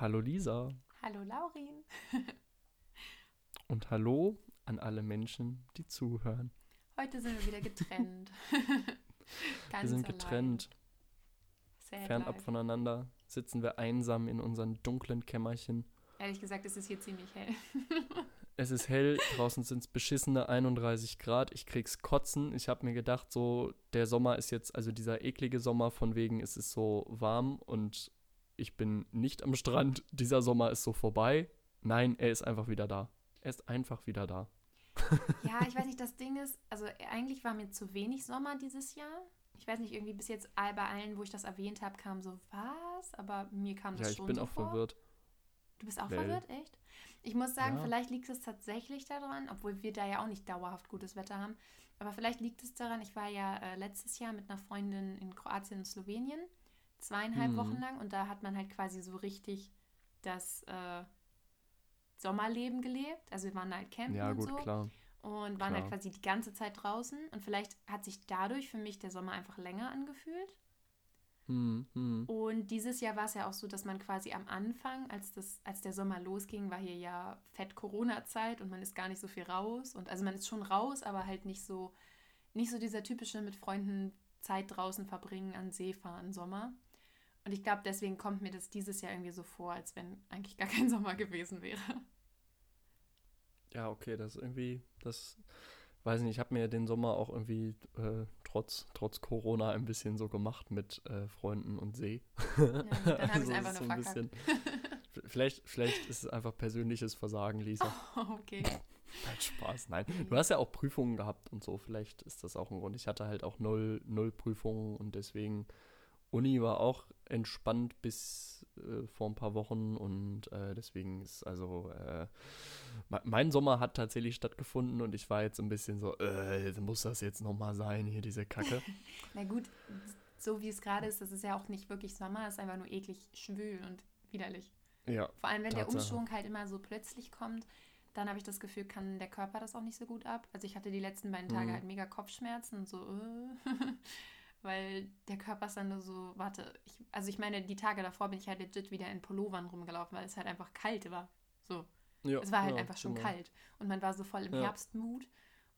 Hallo Lisa. Hallo Laurin. Und hallo an alle Menschen, die zuhören. Heute sind wir wieder getrennt. wir sind getrennt. Fernab life. voneinander sitzen wir einsam in unseren dunklen Kämmerchen. Ehrlich gesagt, es ist hier ziemlich hell. es ist hell, draußen sind es beschissene 31 Grad. Ich krieg's kotzen. Ich habe mir gedacht, so, der Sommer ist jetzt, also dieser eklige Sommer, von wegen ist es so warm und ich bin nicht am Strand. Dieser Sommer ist so vorbei. Nein, er ist einfach wieder da. Er ist einfach wieder da. ja, ich weiß nicht, das Ding ist, also eigentlich war mir zu wenig Sommer dieses Jahr. Ich weiß nicht, irgendwie bis jetzt bei allen, wo ich das erwähnt habe, kam so, was? Aber mir kam das schon Ja, ich bin so auch vor. verwirrt. Du bist auch Lell. verwirrt, echt? Ich muss sagen, ja. vielleicht liegt es tatsächlich daran, obwohl wir da ja auch nicht dauerhaft gutes Wetter haben. Aber vielleicht liegt es daran, ich war ja äh, letztes Jahr mit einer Freundin in Kroatien und Slowenien, zweieinhalb mhm. Wochen lang. Und da hat man halt quasi so richtig das äh, Sommerleben gelebt. Also wir waren halt campen ja, gut, und so. Klar. Und waren halt klar. halt quasi die ganze Zeit draußen. Und vielleicht hat sich dadurch für mich der Sommer einfach länger angefühlt. Hm, hm. Und dieses Jahr war es ja auch so, dass man quasi am Anfang, als, das, als der Sommer losging, war hier ja fett Corona-Zeit und man ist gar nicht so viel raus. Und also man ist schon raus, aber halt nicht so, nicht so dieser typische mit Freunden Zeit draußen verbringen, an See fahren Sommer. Und ich glaube, deswegen kommt mir das dieses Jahr irgendwie so vor, als wenn eigentlich gar kein Sommer gewesen wäre. Ja, okay, das ist irgendwie, das weiß nicht, ich habe mir den Sommer auch irgendwie äh, trotz, trotz Corona ein bisschen so gemacht mit äh, Freunden und See. Ja, dann also einfach so ein bisschen, vielleicht, vielleicht ist es einfach persönliches Versagen, Lisa. Oh, okay. Nein, Spaß, nein. Du hast ja auch Prüfungen gehabt und so, vielleicht ist das auch ein Grund. Ich hatte halt auch null, null Prüfungen und deswegen Uni war auch entspannt bis äh, vor ein paar Wochen und äh, deswegen ist also äh, mein Sommer hat tatsächlich stattgefunden und ich war jetzt ein bisschen so, äh, muss das jetzt nochmal sein, hier diese Kacke. Na gut, so wie es gerade ist, das ist ja auch nicht wirklich Sommer, es ist einfach nur eklig schwül und widerlich. Ja. Vor allem, wenn Tatsache. der Umschwung halt immer so plötzlich kommt, dann habe ich das Gefühl, kann der Körper das auch nicht so gut ab. Also ich hatte die letzten beiden Tage mhm. halt mega Kopfschmerzen und so, äh. weil der Körper ist dann nur so, warte, ich, also ich meine, die Tage davor bin ich halt legit wieder in Pullovern rumgelaufen, weil es halt einfach kalt war. So. Ja, es war halt ja, einfach schon genau. kalt. Und man war so voll im ja. Herbstmut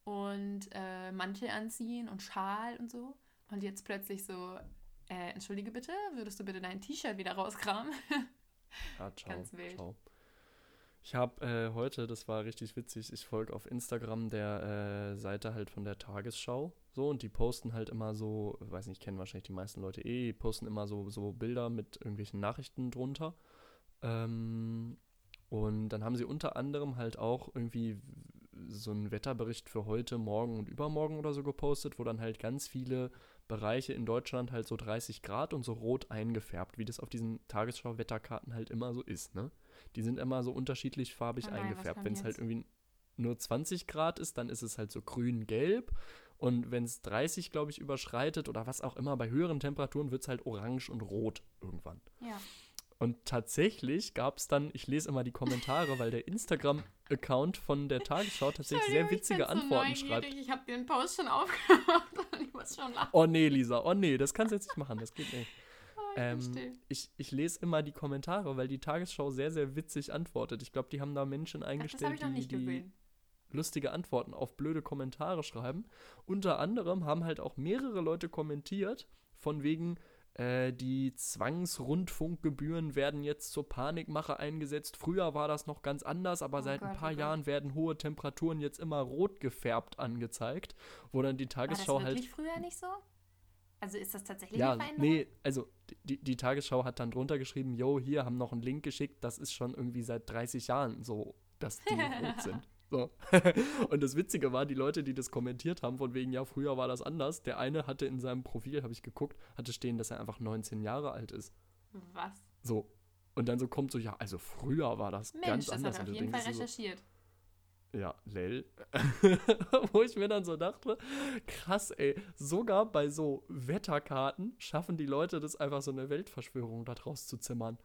und äh, Mantel anziehen und Schal und so. Und jetzt plötzlich so, äh, entschuldige bitte, würdest du bitte dein T-Shirt wieder rauskramen? Ja, ciao, Ganz wild. Ciao. Ich habe äh, heute, das war richtig witzig, ich folge auf Instagram der äh, Seite halt von der Tagesschau. So, und die posten halt immer so, weiß nicht, kennen wahrscheinlich die meisten Leute eh, die posten immer so, so Bilder mit irgendwelchen Nachrichten drunter. Ähm, und dann haben sie unter anderem halt auch irgendwie so einen Wetterbericht für heute, morgen und übermorgen oder so gepostet, wo dann halt ganz viele Bereiche in Deutschland halt so 30 Grad und so rot eingefärbt, wie das auf diesen Tagesschau-Wetterkarten halt immer so ist, ne? Die sind immer so unterschiedlich farbig oh nein, eingefärbt. Wenn es halt irgendwie nur 20 Grad ist, dann ist es halt so grün-gelb. Und wenn es 30, glaube ich, überschreitet oder was auch immer, bei höheren Temperaturen wird es halt orange und rot irgendwann. Ja. Und tatsächlich gab es dann, ich lese immer die Kommentare, weil der Instagram-Account von der Tagesschau tatsächlich sehr witzige Antworten so schreibt. Ich habe den Post schon aufgemacht und ich muss schon lachen. Oh nee, Lisa, oh nee, das kannst du jetzt nicht machen, das geht nicht. Ähm, ich, ich lese immer die Kommentare, weil die Tagesschau sehr, sehr witzig antwortet. Ich glaube, die haben da Menschen eingestellt, die, die lustige Antworten auf blöde Kommentare schreiben. Unter anderem haben halt auch mehrere Leute kommentiert, von wegen, äh, die Zwangsrundfunkgebühren werden jetzt zur Panikmache eingesetzt. Früher war das noch ganz anders, aber oh seit Gott, ein paar oh Jahren werden hohe Temperaturen jetzt immer rot gefärbt angezeigt, wo dann die Tagesschau war das wirklich halt. früher nicht so? Also ist das tatsächlich ja, eine Veränderung? Nee, also die, die Tagesschau hat dann drunter geschrieben, yo, hier haben noch einen Link geschickt, das ist schon irgendwie seit 30 Jahren so, dass die rot sind. So. und das Witzige war, die Leute, die das kommentiert haben, von wegen, ja, früher war das anders. Der eine hatte in seinem Profil, habe ich geguckt, hatte stehen, dass er einfach 19 Jahre alt ist. Was? So. Und dann so kommt so, ja, also früher war das Mensch, ganz das anders. Hat er auf jeden Fall recherchiert. So, ja, lel. Wo ich mir dann so dachte, krass, ey, sogar bei so Wetterkarten schaffen die Leute das einfach so eine Weltverschwörung da draus zu zimmern.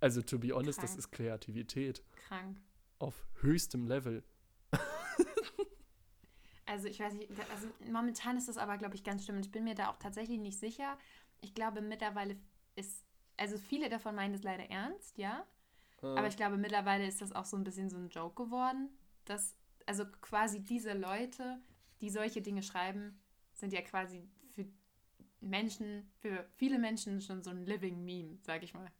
Also, to be honest, Krank. das ist Kreativität. Krank. Auf höchstem Level. also, ich weiß nicht, also momentan ist das aber, glaube ich, ganz schlimm. Ich bin mir da auch tatsächlich nicht sicher. Ich glaube, mittlerweile ist also viele davon meinen es leider ernst, ja. Aber ich glaube, mittlerweile ist das auch so ein bisschen so ein Joke geworden, dass, also quasi diese Leute, die solche Dinge schreiben, sind ja quasi für Menschen, für viele Menschen schon so ein Living Meme, sag ich mal.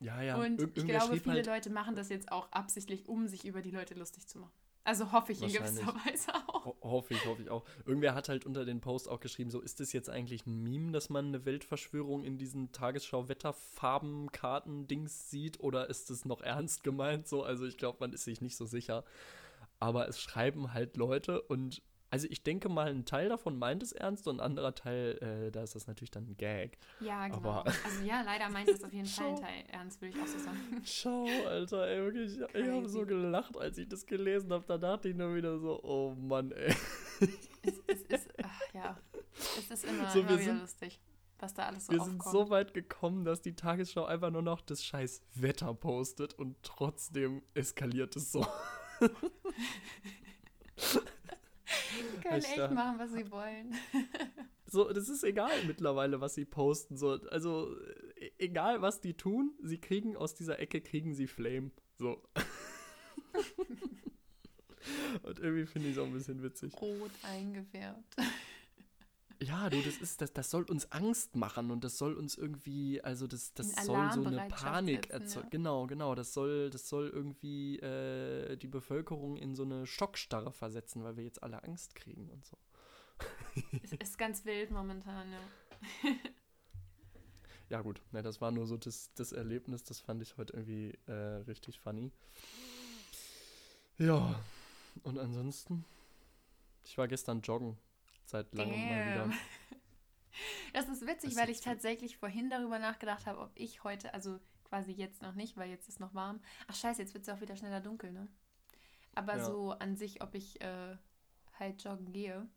Ja, ja. Und Ir ich glaube, viele halt Leute machen das jetzt auch absichtlich, um sich über die Leute lustig zu machen. Also hoffe ich in gewisser Weise auch. Ho hoffe ich, hoffe ich auch. Irgendwer hat halt unter den Post auch geschrieben, so ist es jetzt eigentlich ein Meme, dass man eine Weltverschwörung in diesen Tagesschau-Wetterfarben-Karten-Dings sieht oder ist es noch ernst gemeint so? Also ich glaube, man ist sich nicht so sicher. Aber es schreiben halt Leute und also ich denke mal, ein Teil davon meint es ernst und ein anderer Teil, äh, da ist das natürlich dann ein Gag. Ja, genau. Aber also ja, leider meint es auf jeden Fall ein Teil ernst, würde ich auch so sagen. Schau, Alter, ey, wirklich, ich, ich habe so gelacht, als ich das gelesen habe. Da dachte ich nur wieder so, oh Mann, ey. Es, es ist, ach, ja, es ist immer, so, immer wieder sind, lustig, was da alles so Wir aufkommt. sind so weit gekommen, dass die Tagesschau einfach nur noch das scheiß Wetter postet und trotzdem eskaliert es so. Die können echt machen, was sie wollen. So, das ist egal mittlerweile, was sie posten. So, also, e-, egal was die tun, sie kriegen aus dieser Ecke, kriegen sie Flame. So. Und irgendwie finde ich es auch ein bisschen witzig. Rot eingefärbt. Ja, du, das ist, das, das soll uns Angst machen und das soll uns irgendwie, also das, das soll so eine Panik erzeugen. Ja. Genau, genau. Das soll, das soll irgendwie äh, die Bevölkerung in so eine Schockstarre versetzen, weil wir jetzt alle Angst kriegen und so. Es ist ganz wild momentan, ja. ja, gut, ne, das war nur so das, das Erlebnis, das fand ich heute irgendwie äh, richtig funny. Ja, und ansonsten, ich war gestern joggen seit langem mal wieder. Das ist witzig, das weil ich tatsächlich vorhin darüber nachgedacht habe, ob ich heute, also quasi jetzt noch nicht, weil jetzt ist noch warm. Ach scheiße, jetzt wird es auch wieder schneller dunkel, ne? Aber ja. so an sich, ob ich äh, halt joggen gehe.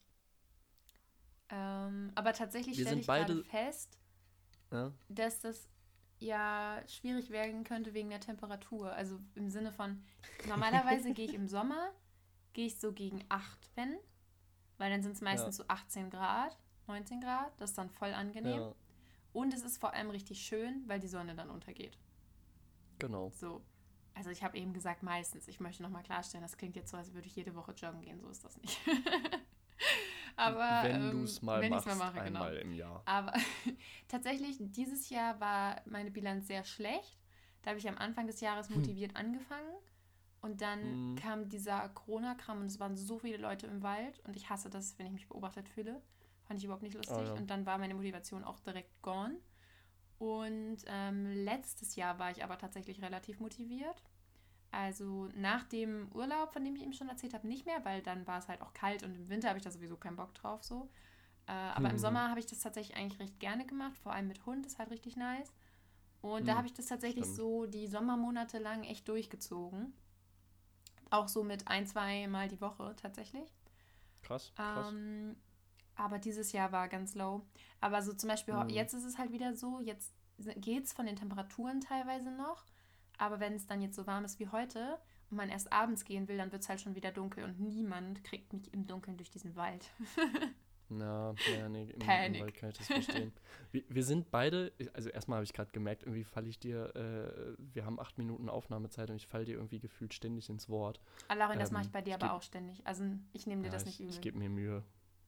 Ähm, aber tatsächlich stelle ich beide... gerade fest, ja? dass das ja schwierig werden könnte wegen der Temperatur. Also im Sinne von, normalerweise gehe ich im Sommer, gehe ich so gegen 8, wenn, weil dann sind es meistens ja. so 18 Grad, 19 Grad. Das ist dann voll angenehm. Ja. Und es ist vor allem richtig schön, weil die Sonne dann untergeht. Genau. So. Also ich habe eben gesagt meistens. Ich möchte nochmal klarstellen, das klingt jetzt so, als würde ich jede Woche joggen gehen. So ist das nicht. Aber wenn ähm, du es mal wenn machst, mal mache, genau. einmal genau. im Jahr. Aber tatsächlich, dieses Jahr war meine Bilanz sehr schlecht. Da habe ich am Anfang des Jahres hm. motiviert hm. angefangen und dann mhm. kam dieser Corona-Kram und es waren so viele Leute im Wald und ich hasse das, wenn ich mich beobachtet fühle. Fand ich überhaupt nicht lustig. Oh, ja. Und dann war meine Motivation auch direkt gone. Und ähm, letztes Jahr war ich aber tatsächlich relativ motiviert. Also nach dem Urlaub, von dem ich eben schon erzählt habe, nicht mehr, weil dann war es halt auch kalt und im Winter habe ich da sowieso keinen Bock drauf so. Äh, aber mhm. im Sommer habe ich das tatsächlich eigentlich recht gerne gemacht, vor allem mit Hund, ist halt richtig nice. Und mhm. da habe ich das tatsächlich Stimmt. so die Sommermonate lang echt durchgezogen. Auch so mit ein, zwei Mal die Woche tatsächlich. Krass, krass. Ähm, aber dieses Jahr war ganz low. Aber so zum Beispiel, mhm. jetzt ist es halt wieder so, jetzt geht es von den Temperaturen teilweise noch. Aber wenn es dann jetzt so warm ist wie heute und man erst abends gehen will, dann wird es halt schon wieder dunkel und niemand kriegt mich im Dunkeln durch diesen Wald. Na, ja, nee, im, im Wald kann ich das verstehen. wir, wir sind beide, also erstmal habe ich gerade gemerkt, irgendwie falle ich dir, äh, wir haben acht Minuten Aufnahmezeit und ich falle dir irgendwie gefühlt ständig ins Wort. Alarin, ähm, das mache ich bei dir aber auch ständig. Also ich nehme dir ja, das nicht übel. Ich, ich gebe mir Mühe,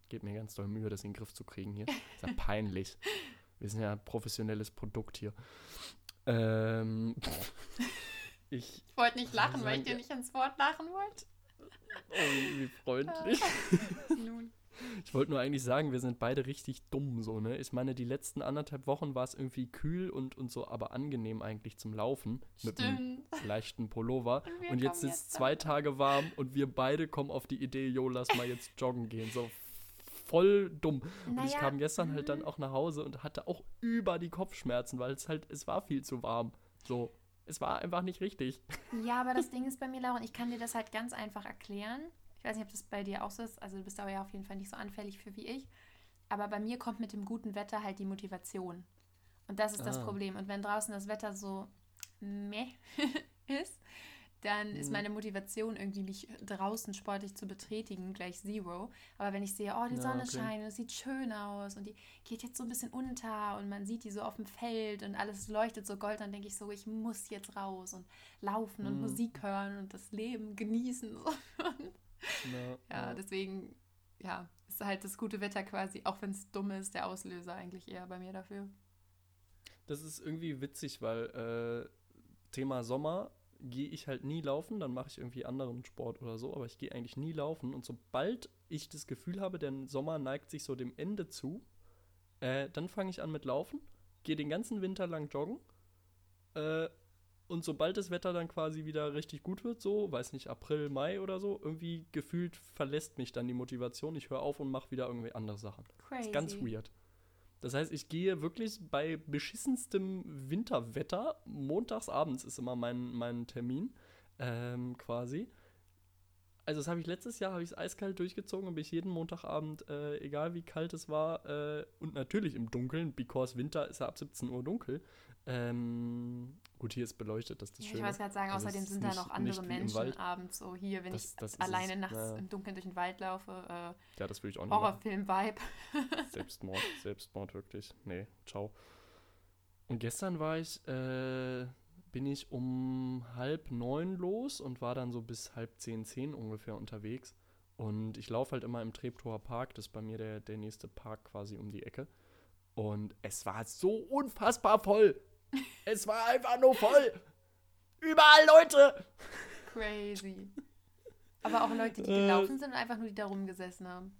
gebe mir ganz doll Mühe, das in den Griff zu kriegen hier. ist ja peinlich. wir sind ja ein professionelles Produkt hier. Ähm, ich, ich wollte nicht lachen, weil ich dir nicht ins Wort lachen wollte. Oh, wie freundlich. Nun. Ich wollte nur eigentlich sagen, wir sind beide richtig dumm, so, ne? Ich meine, die letzten anderthalb Wochen war es irgendwie kühl und, und so, aber angenehm eigentlich zum Laufen. Stimmt. Mit einem leichten Pullover. Und, und jetzt ist es zwei Tage warm und wir beide kommen auf die Idee, jo, lass mal jetzt joggen gehen. So voll dumm. Naja, und ich kam gestern halt dann mhm. auch nach Hause und hatte auch über die Kopfschmerzen, weil es halt, es war viel zu warm. So. Es war einfach nicht richtig. Ja, aber das Ding ist bei mir, Laura, und ich kann dir das halt ganz einfach erklären. Ich weiß nicht, ob das bei dir auch so ist. Also du bist aber ja auf jeden Fall nicht so anfällig für wie ich. Aber bei mir kommt mit dem guten Wetter halt die Motivation. Und das ist ah. das Problem. Und wenn draußen das Wetter so meh ist, dann ist mhm. meine Motivation irgendwie mich draußen sportlich zu betätigen gleich zero. Aber wenn ich sehe, oh, die ja, Sonne okay. scheint, es sieht schön aus und die geht jetzt so ein bisschen unter und man sieht die so auf dem Feld und alles leuchtet so gold, dann denke ich so, ich muss jetzt raus und laufen und mhm. Musik hören und das Leben genießen. ja, ja, deswegen, ja, ist halt das gute Wetter quasi, auch wenn es dumm ist, der Auslöser eigentlich eher bei mir dafür. Das ist irgendwie witzig, weil äh, Thema Sommer gehe ich halt nie laufen, dann mache ich irgendwie anderen Sport oder so, aber ich gehe eigentlich nie laufen. Und sobald ich das Gefühl habe, der Sommer neigt sich so dem Ende zu, äh, dann fange ich an mit Laufen, gehe den ganzen Winter lang joggen. Äh, und sobald das Wetter dann quasi wieder richtig gut wird, so, weiß nicht, April, Mai oder so, irgendwie gefühlt verlässt mich dann die Motivation. Ich höre auf und mache wieder irgendwie andere Sachen. Crazy. Das ist ganz weird. Das heißt, ich gehe wirklich bei beschissenstem Winterwetter, montags abends ist immer mein, mein Termin, ähm, quasi. Also das habe ich letztes Jahr, habe ich es eiskalt durchgezogen und bin ich jeden Montagabend, äh, egal wie kalt es war, äh, und natürlich im Dunkeln, because Winter ist ja ab 17 Uhr dunkel, ähm, Gut, hier ist beleuchtet, das ist das ja, Schöne. Ich wollte gerade sagen, also außerdem sind da noch andere Menschen abends so hier, wenn das, ich das alleine es, nachts ja. im Dunkeln durch den Wald laufe. Äh, ja, das würde ich auch nicht Horrorfilm-Vibe. Selbstmord, Selbstmord, wirklich. Nee, ciao. Und gestern war ich, äh, bin ich um halb neun los und war dann so bis halb zehn, zehn ungefähr unterwegs. Und ich laufe halt immer im Treptower Park, das ist bei mir der, der nächste Park quasi um die Ecke. Und es war so unfassbar voll. Es war einfach nur voll. Überall Leute. Crazy. Aber auch Leute, die gelaufen sind und einfach nur die da rumgesessen haben.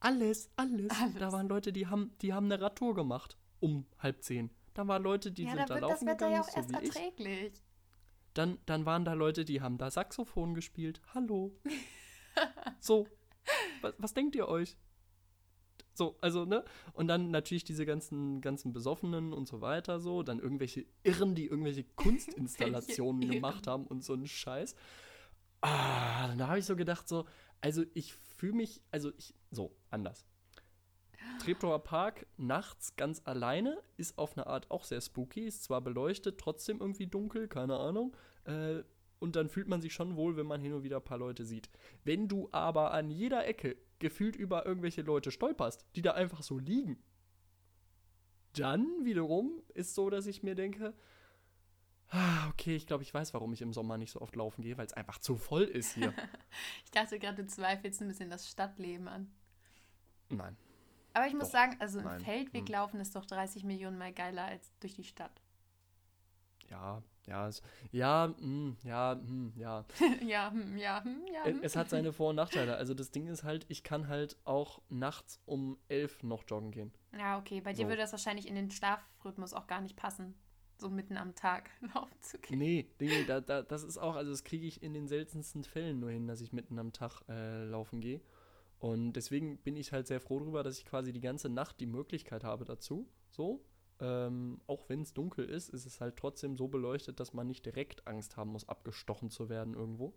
Alles, alles, alles. Da waren Leute, die haben, die haben eine Radtour gemacht um halb zehn. Da waren Leute, die ja, sind da, laufen das Wetter ja auch erst so erträglich. Ich. Dann, dann waren da Leute, die haben da Saxophon gespielt. Hallo. so. Was, was denkt ihr euch? So, also, ne? Und dann natürlich diese ganzen, ganzen Besoffenen und so weiter, so. Dann irgendwelche Irren, die irgendwelche Kunstinstallationen gemacht haben und so einen Scheiß. Ah, da habe ich so gedacht, so, also ich fühle mich, also ich, so, anders. Treptower Park nachts ganz alleine ist auf eine Art auch sehr spooky, ist zwar beleuchtet, trotzdem irgendwie dunkel, keine Ahnung. Äh, und dann fühlt man sich schon wohl, wenn man hin und wieder ein paar Leute sieht. Wenn du aber an jeder Ecke gefühlt über irgendwelche Leute stolperst, die da einfach so liegen. Dann wiederum ist so, dass ich mir denke, ah, okay, ich glaube, ich weiß, warum ich im Sommer nicht so oft laufen gehe, weil es einfach zu voll ist hier. ich dachte gerade, du zweifelst ein bisschen das Stadtleben an. Nein. Aber ich muss doch, sagen, also im nein. Feldweg hm. laufen ist doch 30 Millionen mal geiler als durch die Stadt. Ja, ja, es, ja, mh, hm, ja, mh, hm, ja. ja, mh, hm, ja, ja. Es, es, hat seine Vor- und Nachteile. Also das Ding ist halt, ich kann halt auch nachts um elf noch joggen gehen. Ja, okay. Bei dir würde das wahrscheinlich in den Schlafrhythmus auch gar nicht passen, so mitten am Tag laufen zu gehen. Nee, nee da, da, das ist auch, also das kriege ich in den seltensten Fällen nur hin, dass ich mitten am Tag äh, laufen gehe. Und deswegen bin ich halt sehr froh darüber, dass ich quasi die ganze Nacht die Möglichkeit habe dazu. So, ähm, auch wenn es dunkel ist, ist es halt trotzdem so beleuchtet, dass man nicht direkt Angst haben muss, abgestochen zu werden irgendwo.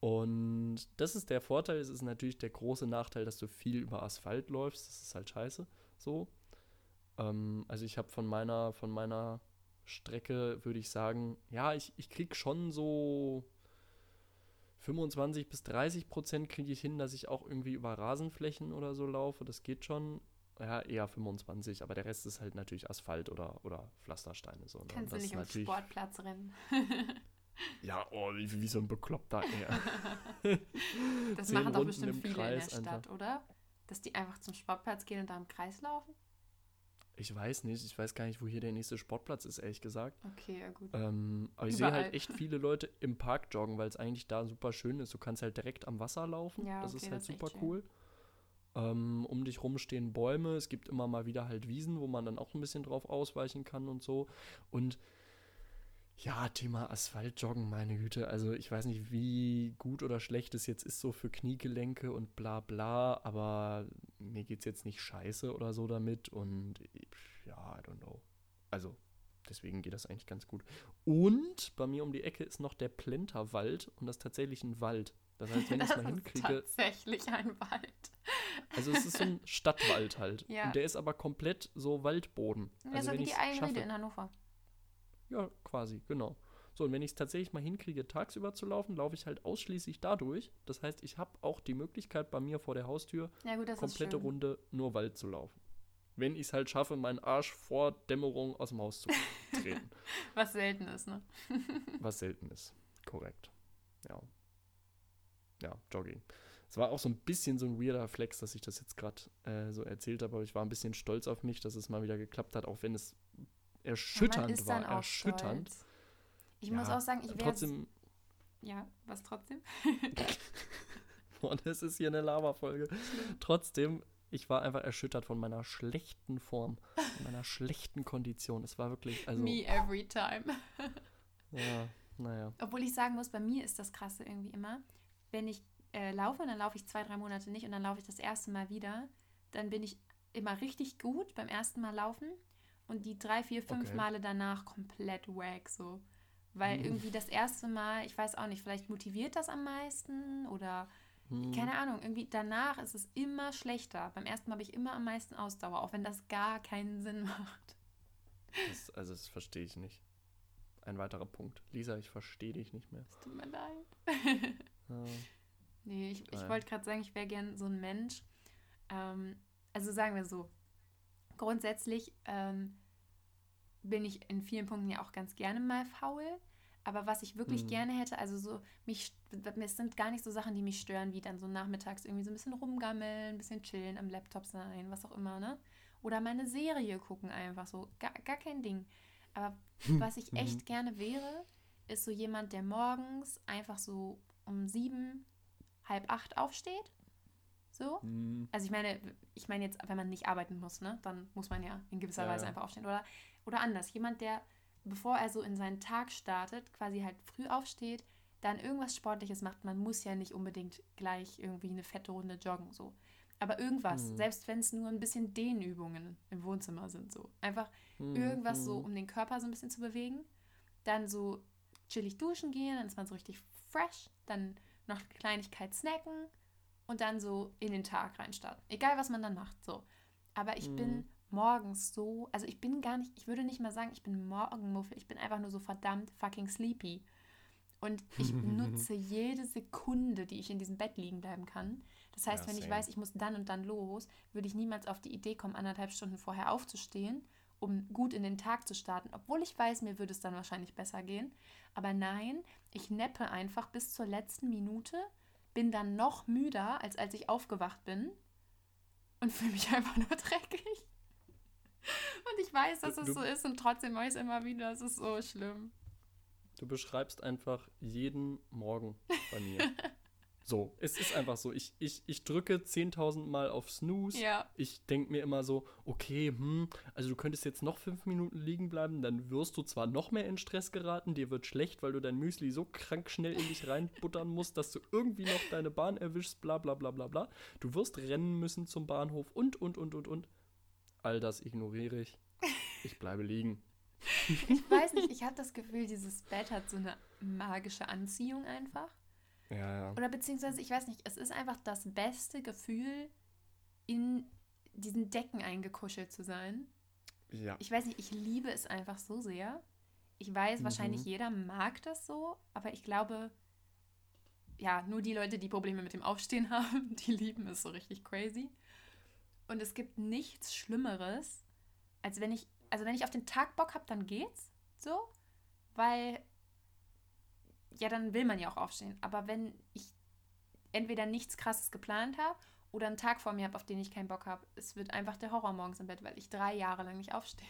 Und das ist der Vorteil. Es ist natürlich der große Nachteil, dass du viel über Asphalt läufst. Das ist halt scheiße. So. Ähm, also ich habe von meiner, von meiner Strecke, würde ich sagen, ja, ich, ich krieg schon so 25 bis 30 Prozent kriege ich hin, dass ich auch irgendwie über Rasenflächen oder so laufe. Das geht schon ja, eher 25, aber der Rest ist halt natürlich Asphalt oder, oder Pflastersteine. So, ne? Kannst du nicht im Sportplatz rennen. ja, oh, wie, wie so ein Bekloppter eher. das machen doch bestimmt viele Kreis, in der Stadt, einfach. oder? Dass die einfach zum Sportplatz gehen und da im Kreis laufen? Ich weiß nicht, ich weiß gar nicht, wo hier der nächste Sportplatz ist, ehrlich gesagt. Okay, ja gut. Ähm, aber ich sehe halt echt viele Leute im Park joggen, weil es eigentlich da super schön ist. Du kannst halt direkt am Wasser laufen. Ja, okay, das ist halt das super cool. Schön. Ähm, um dich rum stehen Bäume. Es gibt immer mal wieder halt Wiesen, wo man dann auch ein bisschen drauf ausweichen kann und so. Und ja, Thema Asphaltjoggen, meine Güte. Also ich weiß nicht, wie gut oder schlecht es jetzt ist so für Kniegelenke und bla bla, aber mir geht es jetzt nicht scheiße oder so damit und ja, I don't know. Also deswegen geht das eigentlich ganz gut. Und bei mir um die Ecke ist noch der Plenterwald und das ist tatsächlich ein Wald. Das heißt, wenn ich es mal hinkriege. Ist tatsächlich ein Wald. Also es ist so ein Stadtwald halt. Ja. Und der ist aber komplett so Waldboden. Ja, also so wie die Einrede in Hannover. Ja, quasi, genau. So, und wenn ich es tatsächlich mal hinkriege, tagsüber zu laufen, laufe ich halt ausschließlich dadurch. Das heißt, ich habe auch die Möglichkeit, bei mir vor der Haustür ja, gut, komplette Runde nur Wald zu laufen. Wenn ich es halt schaffe, meinen Arsch vor Dämmerung aus dem Haus zu treten. Was selten ist, ne? Was selten ist. Korrekt. Ja. Ja, Jogging. Es war auch so ein bisschen so ein weirder Flex, dass ich das jetzt gerade äh, so erzählt habe, aber ich war ein bisschen stolz auf mich, dass es mal wieder geklappt hat, auch wenn es erschütternd war. erschütternd. Stolz. Ich ja, muss auch sagen, ich wäre. Trotzdem. Ja, was trotzdem? Boah, das ist hier eine Lava-Folge. Trotzdem, ich war einfach erschüttert von meiner schlechten Form, von meiner schlechten Kondition. Es war wirklich. Also, Me every time. ja, naja. Obwohl ich sagen muss, bei mir ist das Krasse irgendwie immer, wenn ich äh, laufe, dann laufe ich zwei, drei Monate nicht und dann laufe ich das erste Mal wieder, dann bin ich immer richtig gut beim ersten Mal laufen und die drei, vier, fünf okay. Male danach komplett wack so. Weil hm. irgendwie das erste Mal, ich weiß auch nicht, vielleicht motiviert das am meisten oder hm. keine Ahnung, irgendwie danach ist es immer schlechter. Beim ersten Mal habe ich immer am meisten Ausdauer, auch wenn das gar keinen Sinn macht. Das, also das verstehe ich nicht. Ein weiterer Punkt. Lisa, ich verstehe dich nicht mehr. Es tut mir leid. ja. Nee, ich, ich wollte gerade sagen, ich wäre gern so ein Mensch. Ähm, also sagen wir so, grundsätzlich ähm, bin ich in vielen Punkten ja auch ganz gerne mal faul. Aber was ich wirklich mhm. gerne hätte, also so, mich, es sind gar nicht so Sachen, die mich stören, wie dann so nachmittags irgendwie so ein bisschen rumgammeln, ein bisschen chillen, am Laptop sein, was auch immer, ne? Oder meine Serie gucken einfach so, gar, gar kein Ding. Aber was ich echt mhm. gerne wäre, ist so jemand, der morgens einfach so um sieben halb acht aufsteht. So. Mhm. Also ich meine, ich meine jetzt, wenn man nicht arbeiten muss, ne, dann muss man ja in gewisser ja, Weise ja. einfach aufstehen. Oder, oder anders. Jemand, der, bevor er so in seinen Tag startet, quasi halt früh aufsteht, dann irgendwas Sportliches macht. Man muss ja nicht unbedingt gleich irgendwie eine fette Runde joggen. so. Aber irgendwas, mhm. selbst wenn es nur ein bisschen Dehnübungen im Wohnzimmer sind, so. Einfach mhm. irgendwas so, mhm. um den Körper so ein bisschen zu bewegen. Dann so chillig duschen gehen, dann ist man so richtig fresh. Dann noch eine Kleinigkeit snacken und dann so in den Tag reinstarten. Egal, was man dann macht, so. Aber ich mhm. bin morgens so, also ich bin gar nicht, ich würde nicht mal sagen, ich bin Morgenmuffel, ich bin einfach nur so verdammt fucking sleepy. Und ich nutze jede Sekunde, die ich in diesem Bett liegen bleiben kann. Das heißt, ja, wenn ich weiß, ich muss dann und dann los, würde ich niemals auf die Idee kommen, anderthalb Stunden vorher aufzustehen, um gut in den Tag zu starten. Obwohl ich weiß, mir würde es dann wahrscheinlich besser gehen. Aber nein, ich neppe einfach bis zur letzten Minute, bin dann noch müder, als als ich aufgewacht bin und fühle mich einfach nur dreckig. Und ich weiß, dass du, es so ist und trotzdem mache ich es immer wieder. Es ist so schlimm. Du beschreibst einfach jeden Morgen bei mir. So, es ist einfach so. Ich, ich, ich drücke 10.000 Mal auf Snooze. Ja. Ich denke mir immer so, okay, hm, also du könntest jetzt noch fünf Minuten liegen bleiben, dann wirst du zwar noch mehr in Stress geraten, dir wird schlecht, weil du dein Müsli so krank schnell in dich reinbuttern musst, dass du irgendwie noch deine Bahn erwischst, bla bla bla bla bla. Du wirst rennen müssen zum Bahnhof und, und, und, und, und. All das ignoriere ich. Ich bleibe liegen. Ich weiß nicht, ich habe das Gefühl, dieses Bett hat so eine magische Anziehung einfach. Ja, ja. Oder beziehungsweise, ich weiß nicht, es ist einfach das beste Gefühl, in diesen Decken eingekuschelt zu sein. Ja. Ich weiß nicht, ich liebe es einfach so sehr. Ich weiß, mhm. wahrscheinlich jeder mag das so, aber ich glaube, ja, nur die Leute, die Probleme mit dem Aufstehen haben, die lieben es so richtig crazy. Und es gibt nichts Schlimmeres, als wenn ich, also wenn ich auf den Tag Bock habe, dann geht's so, weil ja, dann will man ja auch aufstehen. Aber wenn ich entweder nichts Krasses geplant habe oder einen Tag vor mir habe, auf den ich keinen Bock habe, es wird einfach der Horror morgens im Bett, weil ich drei Jahre lang nicht aufstehe.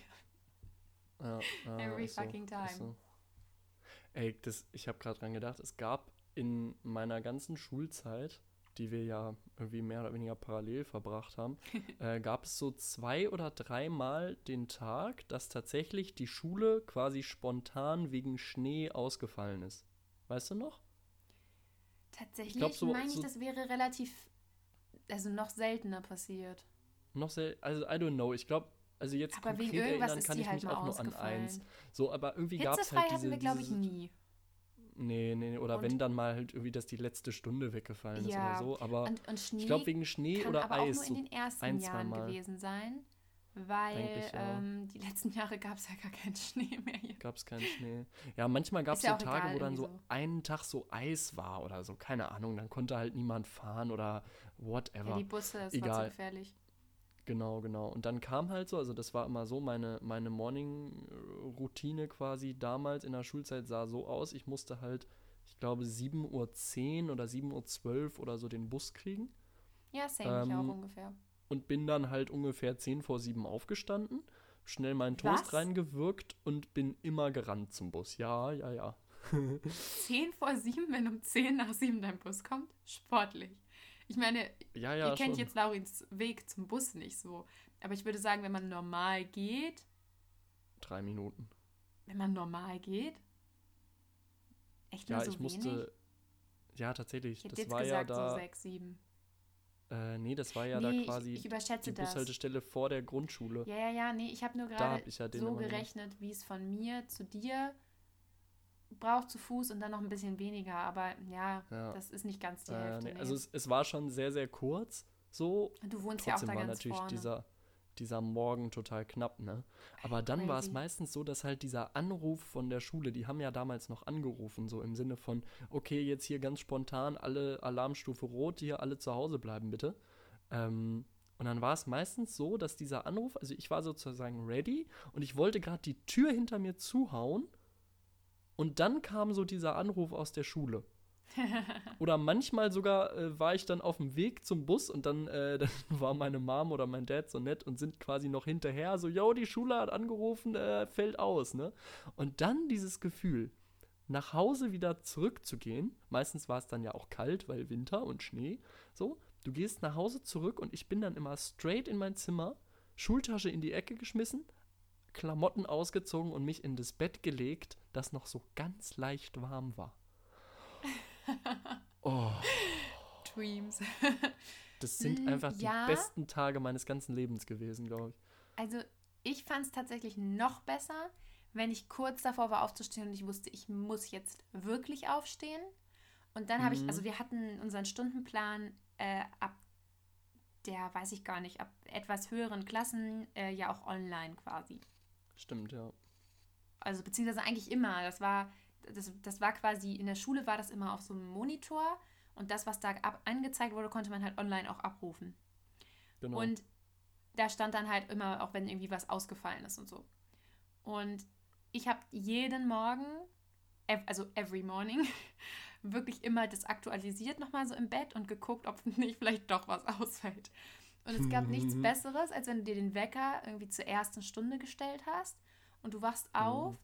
Ja, ja, Every fucking so, time. So. Ey, das, ich habe gerade dran gedacht, es gab in meiner ganzen Schulzeit, die wir ja irgendwie mehr oder weniger parallel verbracht haben, äh, gab es so zwei oder dreimal den Tag, dass tatsächlich die Schule quasi spontan wegen Schnee ausgefallen ist. Weißt du noch? Tatsächlich ich so, meine ich, so das wäre relativ, also noch seltener passiert. Noch seltener, also I don't know. Ich glaube, also jetzt aber konkret wegen erinnern kann ich halt mich auch nur an eins. So, aber irgendwie gab es halt diese... hatten wir, glaube ich, nie. Nee, nee, oder und wenn dann mal halt irgendwie, dass die letzte Stunde weggefallen ja. ist oder so. Aber und, und ich glaube wegen Schnee oder Eis. Auch nur in den ersten ein, Jahren gewesen sein. Weil ähm, die letzten Jahre gab es ja gar keinen Schnee mehr hier. Gab es keinen Schnee. Ja, manchmal gab es ja so Tage, egal, wo dann so, so einen Tag so Eis war oder so, keine Ahnung. Dann konnte halt niemand fahren oder whatever. Ja, die Busse, das egal. war zu gefährlich. Genau, genau. Und dann kam halt so, also das war immer so, meine, meine Morning-Routine quasi damals in der Schulzeit sah so aus, ich musste halt, ich glaube, 7.10 Uhr oder 7.12 Uhr oder so den Bus kriegen. Ja, same, ähm, ich auch ungefähr und bin dann halt ungefähr 10 vor 7 aufgestanden, schnell meinen Toast Was? reingewirkt und bin immer gerannt zum Bus. Ja, ja, ja. 10 vor 7, wenn um 10 nach 7 dein Bus kommt? Sportlich. Ich meine, ja, ja, ihr kennt schon. jetzt Laurins Weg zum Bus nicht so. Aber ich würde sagen, wenn man normal geht. Drei Minuten. Wenn man normal geht? Echt nur ja, so ich wenig? musste. Ja, tatsächlich. Ich das jetzt war gesagt, ja da. So 6, 7. Äh, nee, das war ja nee, da quasi ich, ich die Bushaltestelle vor der Grundschule. Ja, ja, ja, nee, ich habe nur gerade ja so gerechnet, wie es von mir zu dir braucht zu Fuß und dann noch ein bisschen weniger, aber ja, ja. das ist nicht ganz die äh, Hälfte. Nee. Nee. Also es, es, war schon sehr, sehr kurz so. Du wohnst Trotzdem ja auch da war ganz natürlich vorne. dieser dieser Morgen total knapp, ne? Aber dann war es meistens so, dass halt dieser Anruf von der Schule, die haben ja damals noch angerufen, so im Sinne von, okay, jetzt hier ganz spontan alle Alarmstufe rot, hier alle zu Hause bleiben, bitte. Ähm, und dann war es meistens so, dass dieser Anruf, also ich war sozusagen ready und ich wollte gerade die Tür hinter mir zuhauen und dann kam so dieser Anruf aus der Schule. Oder manchmal sogar äh, war ich dann auf dem Weg zum Bus und dann, äh, dann, war meine Mom oder mein Dad so nett und sind quasi noch hinterher, so, yo, die Schule hat angerufen, äh, fällt aus, ne? Und dann dieses Gefühl, nach Hause wieder zurückzugehen, meistens war es dann ja auch kalt, weil Winter und Schnee, so, du gehst nach Hause zurück und ich bin dann immer straight in mein Zimmer, Schultasche in die Ecke geschmissen, Klamotten ausgezogen und mich in das Bett gelegt, das noch so ganz leicht warm war. oh. Dreams. Das sind mm, einfach die ja. besten Tage meines ganzen Lebens gewesen, glaube ich. Also, ich fand es tatsächlich noch besser, wenn ich kurz davor war aufzustehen und ich wusste, ich muss jetzt wirklich aufstehen. Und dann habe mhm. ich, also wir hatten unseren Stundenplan äh, ab der, weiß ich gar nicht, ab etwas höheren Klassen äh, ja auch online quasi. Stimmt, ja. Also beziehungsweise eigentlich immer. Das war das, das war quasi, in der Schule war das immer auf so einem Monitor und das, was da ab, angezeigt wurde, konnte man halt online auch abrufen. Genau. Und da stand dann halt immer, auch wenn irgendwie was ausgefallen ist und so. Und ich habe jeden Morgen, also every morning, wirklich immer das aktualisiert nochmal so im Bett und geguckt, ob nicht vielleicht doch was ausfällt. Und es gab nichts Besseres, als wenn du dir den Wecker irgendwie zur ersten Stunde gestellt hast und du wachst auf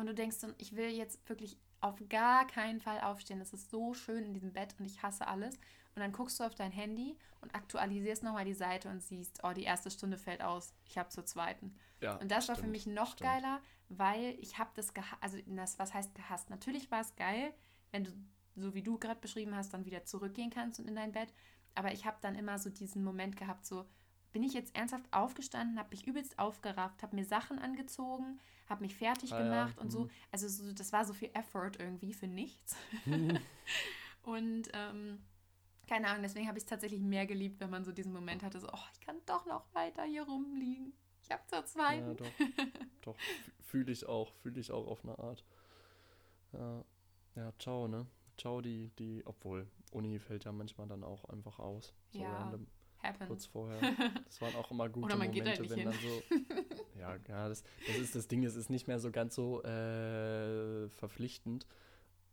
und du denkst ich will jetzt wirklich auf gar keinen Fall aufstehen. Es ist so schön in diesem Bett und ich hasse alles. Und dann guckst du auf dein Handy und aktualisierst nochmal die Seite und siehst, oh, die erste Stunde fällt aus, ich habe zur zweiten. Ja, und das stimmt, war für mich noch stimmt. geiler, weil ich habe das gehasst, also das, was heißt gehasst? Natürlich war es geil, wenn du, so wie du gerade beschrieben hast, dann wieder zurückgehen kannst und in dein Bett. Aber ich habe dann immer so diesen Moment gehabt, so, bin ich jetzt ernsthaft aufgestanden, habe mich übelst aufgerafft, habe mir Sachen angezogen, habe mich fertig ah, gemacht ja. und so. Mhm. Also so, das war so viel Effort irgendwie für nichts. Mhm. und ähm, keine Ahnung, deswegen habe ich es tatsächlich mehr geliebt, wenn man so diesen Moment hatte, so, oh, ich kann doch noch weiter hier rumliegen. Ich habe zur zweiten. Ja, doch, doch fühle ich auch, fühle ich auch auf eine Art. Ja, ja, ciao, ne? Ciao, die, die, obwohl Uni fällt ja manchmal dann auch einfach aus. So ja. random happen. Kurz vorher. Das waren auch immer gute Momente, halt wenn dann so. ja, ja das, das ist das Ding, es ist nicht mehr so ganz so äh, verpflichtend.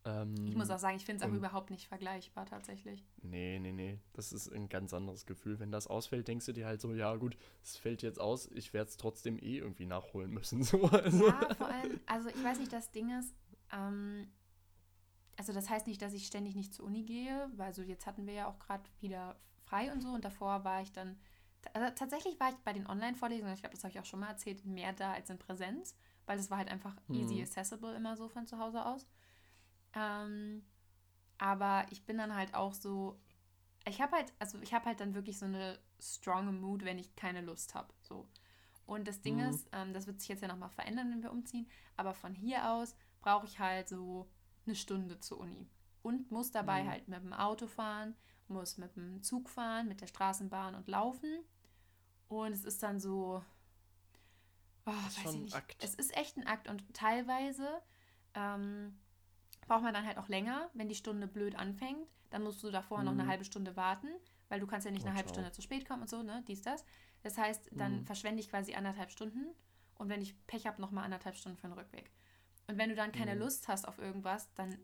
Ähm, ich muss auch sagen, ich finde es auch überhaupt nicht vergleichbar tatsächlich. Nee, nee, nee. Das ist ein ganz anderes Gefühl. Wenn das ausfällt, denkst du dir halt so, ja gut, es fällt jetzt aus, ich werde es trotzdem eh irgendwie nachholen müssen. So, also. Ja, vor allem, also ich weiß nicht, das Ding ist, ähm, also das heißt nicht, dass ich ständig nicht zur Uni gehe, weil so jetzt hatten wir ja auch gerade wieder frei und so. Und davor war ich dann, also tatsächlich war ich bei den Online-Vorlesungen, ich glaube, das habe ich auch schon mal erzählt, mehr da als in Präsenz, weil das war halt einfach mhm. easy accessible immer so von zu Hause aus. Ähm, aber ich bin dann halt auch so, ich habe halt, also ich habe halt dann wirklich so eine strong Mood, wenn ich keine Lust habe. So. Und das Ding mhm. ist, ähm, das wird sich jetzt ja nochmal verändern, wenn wir umziehen, aber von hier aus brauche ich halt so eine Stunde zur Uni und muss dabei mhm. halt mit dem Auto fahren muss mit dem Zug fahren, mit der Straßenbahn und laufen. Und es ist dann so, Oh, ist schon ein Akt. Es ist echt ein Akt und teilweise ähm, braucht man dann halt auch länger, wenn die Stunde blöd anfängt. Dann musst du davor mhm. noch eine mhm. halbe Stunde warten, weil du kannst ja nicht oh, eine halbe Stunde zu spät kommen und so, ne? Dies, das. Das heißt, dann mhm. verschwende ich quasi anderthalb Stunden und wenn ich Pech habe, nochmal anderthalb Stunden für den Rückweg. Und wenn du dann keine mhm. Lust hast auf irgendwas, dann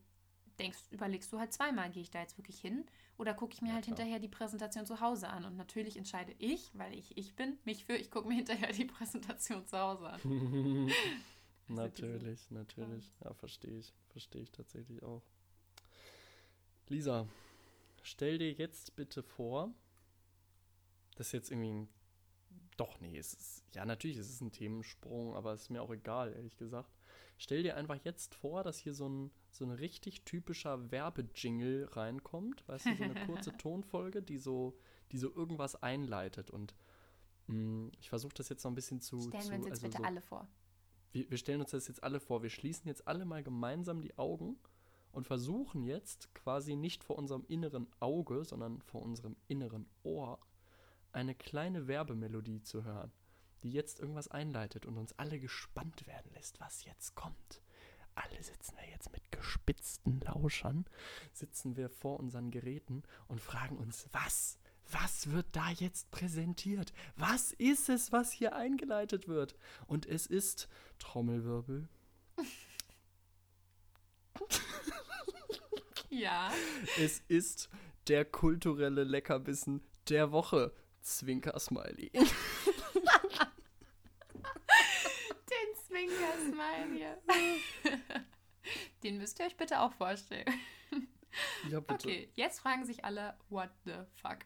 denkst, überlegst du halt zweimal, gehe ich da jetzt wirklich hin oder gucke ich mir ja, halt klar. hinterher die Präsentation zu Hause an. Und natürlich entscheide ich, weil ich ich bin, mich für, ich gucke mir hinterher die Präsentation zu Hause an. natürlich, natürlich. Ja, verstehe ich. Verstehe ich tatsächlich auch. Lisa, stell dir jetzt bitte vor, das ist jetzt irgendwie ein doch, nee, es ist, ja, natürlich ist es ein Themensprung, aber es ist mir auch egal, ehrlich gesagt. Stell dir einfach jetzt vor, dass hier so ein, so ein richtig typischer Werbejingle reinkommt, weißt du, so eine kurze Tonfolge, die so, die so irgendwas einleitet. Und mh, mm, ich versuche das jetzt noch ein bisschen zu. Stellen zu, wir uns jetzt also bitte so, alle vor. Wir, wir stellen uns das jetzt alle vor. Wir schließen jetzt alle mal gemeinsam die Augen und versuchen jetzt quasi nicht vor unserem inneren Auge, sondern vor unserem inneren Ohr eine kleine Werbemelodie zu hören, die jetzt irgendwas einleitet und uns alle gespannt werden lässt, was jetzt kommt. Alle sitzen wir jetzt mit gespitzten Lauschern, sitzen wir vor unseren Geräten und fragen uns, was? Was wird da jetzt präsentiert? Was ist es, was hier eingeleitet wird? Und es ist Trommelwirbel. Ja. Es ist der kulturelle Leckerbissen der Woche. Zwinker-Smiley. Den Zwinker-Smiley. Den müsst ihr euch bitte auch vorstellen. Ja, bitte. Okay, jetzt fragen sich alle, what the fuck?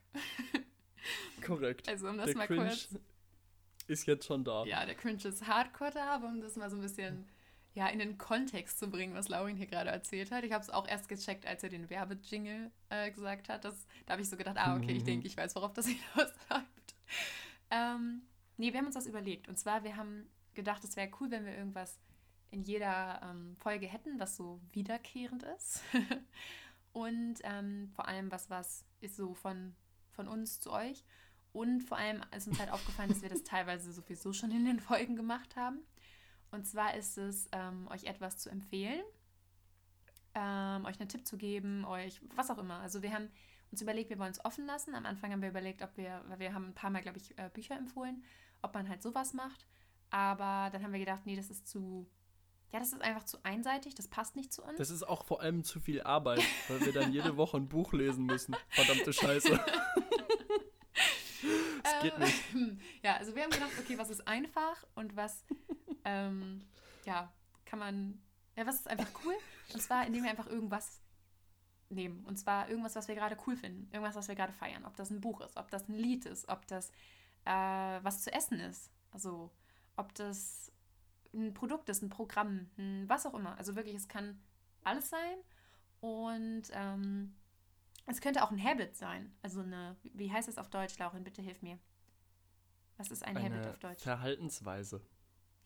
Korrekt. Also, um das der mal Cringe kurz. Ist jetzt schon da. Ja, der Cringe ist hardcore da, aber um das mal so ein bisschen ja, in den Kontext zu bringen, was Laurin hier gerade erzählt hat. Ich habe es auch erst gecheckt, als er den Werbejingle äh, gesagt hat. Das, da habe ich so gedacht, ah, okay, ich denke, ich weiß, worauf das hinausläuft. Ähm, nee, wir haben uns das überlegt. Und zwar, wir haben gedacht, es wäre cool, wenn wir irgendwas in jeder ähm, Folge hätten, was so wiederkehrend ist. und ähm, vor allem was, was ist so von, von uns zu euch. Und vor allem ist uns halt aufgefallen, dass wir das teilweise sowieso schon in den Folgen gemacht haben. Und zwar ist es, ähm, euch etwas zu empfehlen, ähm, euch einen Tipp zu geben, euch was auch immer. Also wir haben uns überlegt, wir wollen es offen lassen. Am Anfang haben wir überlegt, ob wir, weil wir haben ein paar Mal, glaube ich, äh, Bücher empfohlen, ob man halt sowas macht. Aber dann haben wir gedacht, nee, das ist zu, ja, das ist einfach zu einseitig, das passt nicht zu uns. Das ist auch vor allem zu viel Arbeit, weil wir dann jede Woche ein Buch lesen müssen. Verdammte Scheiße. das geht nicht. Ja, also wir haben gedacht, okay, was ist einfach und was ähm, ja, kann man, ja, was ist einfach cool? Und zwar, indem wir einfach irgendwas nehmen. Und zwar irgendwas, was wir gerade cool finden. Irgendwas, was wir gerade feiern. Ob das ein Buch ist, ob das ein Lied ist, ob das äh, was zu essen ist. Also, ob das ein Produkt ist, ein Programm, ein was auch immer. Also wirklich, es kann alles sein. Und ähm, es könnte auch ein Habit sein. Also eine, wie heißt es auf Deutsch, Laurin? Bitte hilf mir. Was ist ein eine Habit auf Deutsch? Verhaltensweise.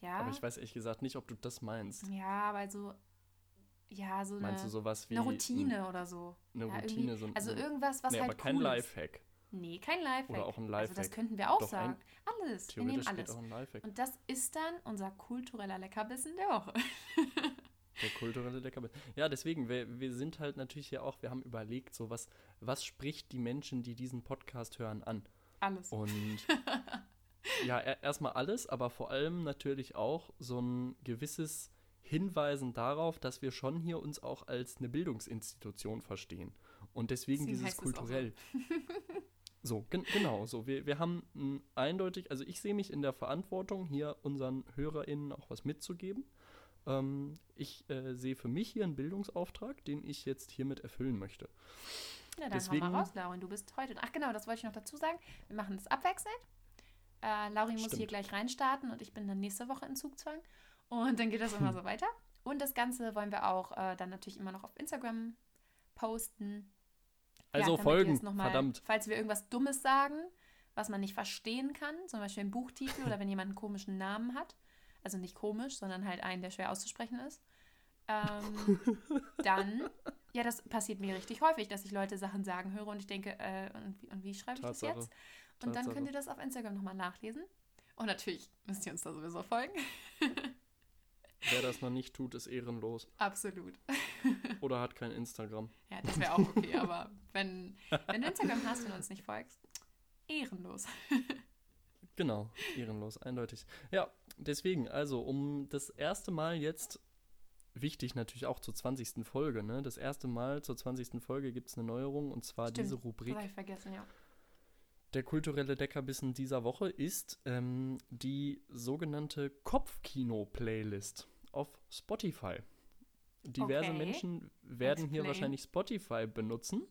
Ja. Aber ich weiß ehrlich gesagt nicht, ob du das meinst. Ja, aber so, ja, so eine, Meinst du sowas wie eine Routine oder so. Eine ja, Routine, so Also irgendwas, was nee, halt aber kein cool Lifehack. Nee, kein Lifehack. Oder auch ein Lifehack. Also das könnten wir auch Doch sagen. alles. Wir nehmen alles. Und das ist dann unser kultureller Leckerbissen der Woche. der kulturelle Leckerbissen. Ja, deswegen, wir, wir sind halt natürlich ja auch, wir haben überlegt, so was, was spricht die Menschen, die diesen Podcast hören, an? Alles. Und ja, erstmal alles, aber vor allem natürlich auch so ein gewisses Hinweisen darauf, dass wir schon hier uns auch als eine Bildungsinstitution verstehen. Und deswegen Deswegen dieses kulturell. So, gen genau, so. Wir, wir haben m, eindeutig, also ich sehe mich in der Verantwortung, hier unseren HörerInnen auch was mitzugeben. Ähm, ich äh, sehe für mich hier einen Bildungsauftrag, den ich jetzt hiermit erfüllen möchte. Ja, dann Deswegen, hau mal raus, Lauren. Du bist heute. Ach genau, das wollte ich noch dazu sagen. Wir machen das abwechselnd. Äh, Lauri muss hier gleich reinstarten und ich bin dann nächste Woche in Zugzwang. Und dann geht das immer so weiter. Und das Ganze wollen wir auch äh, dann natürlich immer noch auf Instagram posten. Also ja, folgen, mal, verdammt. Falls wir irgendwas Dummes sagen, was man nicht verstehen kann, zum Beispiel ein Buchtitel oder wenn jemand einen komischen Namen hat, also nicht komisch, sondern halt einen, der schwer auszusprechen ist, ähm, dann, ja, das passiert mir richtig häufig, dass ich Leute Sachen sagen höre und ich denke, äh, und, wie, und wie schreibe ich Tatsache. das jetzt? Und dann könnt ihr das auf Instagram nochmal nachlesen. Und natürlich müsst ihr uns da sowieso folgen. Wer das noch nicht tut, ist ehrenlos. Absolut. Oder hat kein Instagram. Ja, das wäre auch okay, aber wenn, wenn du Instagram hast und uns nicht folgst, ehrenlos. genau, ehrenlos, eindeutig. Ja, deswegen, also, um das erste Mal jetzt, wichtig natürlich auch zur 20. Folge, ne? Das erste Mal zur 20. Folge gibt es eine Neuerung und zwar Stimmt, diese Rubrik. Ich vergessen, ja. Der kulturelle Deckerbissen dieser Woche ist ähm, die sogenannte Kopfkino-Playlist auf Spotify. Diverse okay. Menschen werden hier wahrscheinlich Spotify benutzen,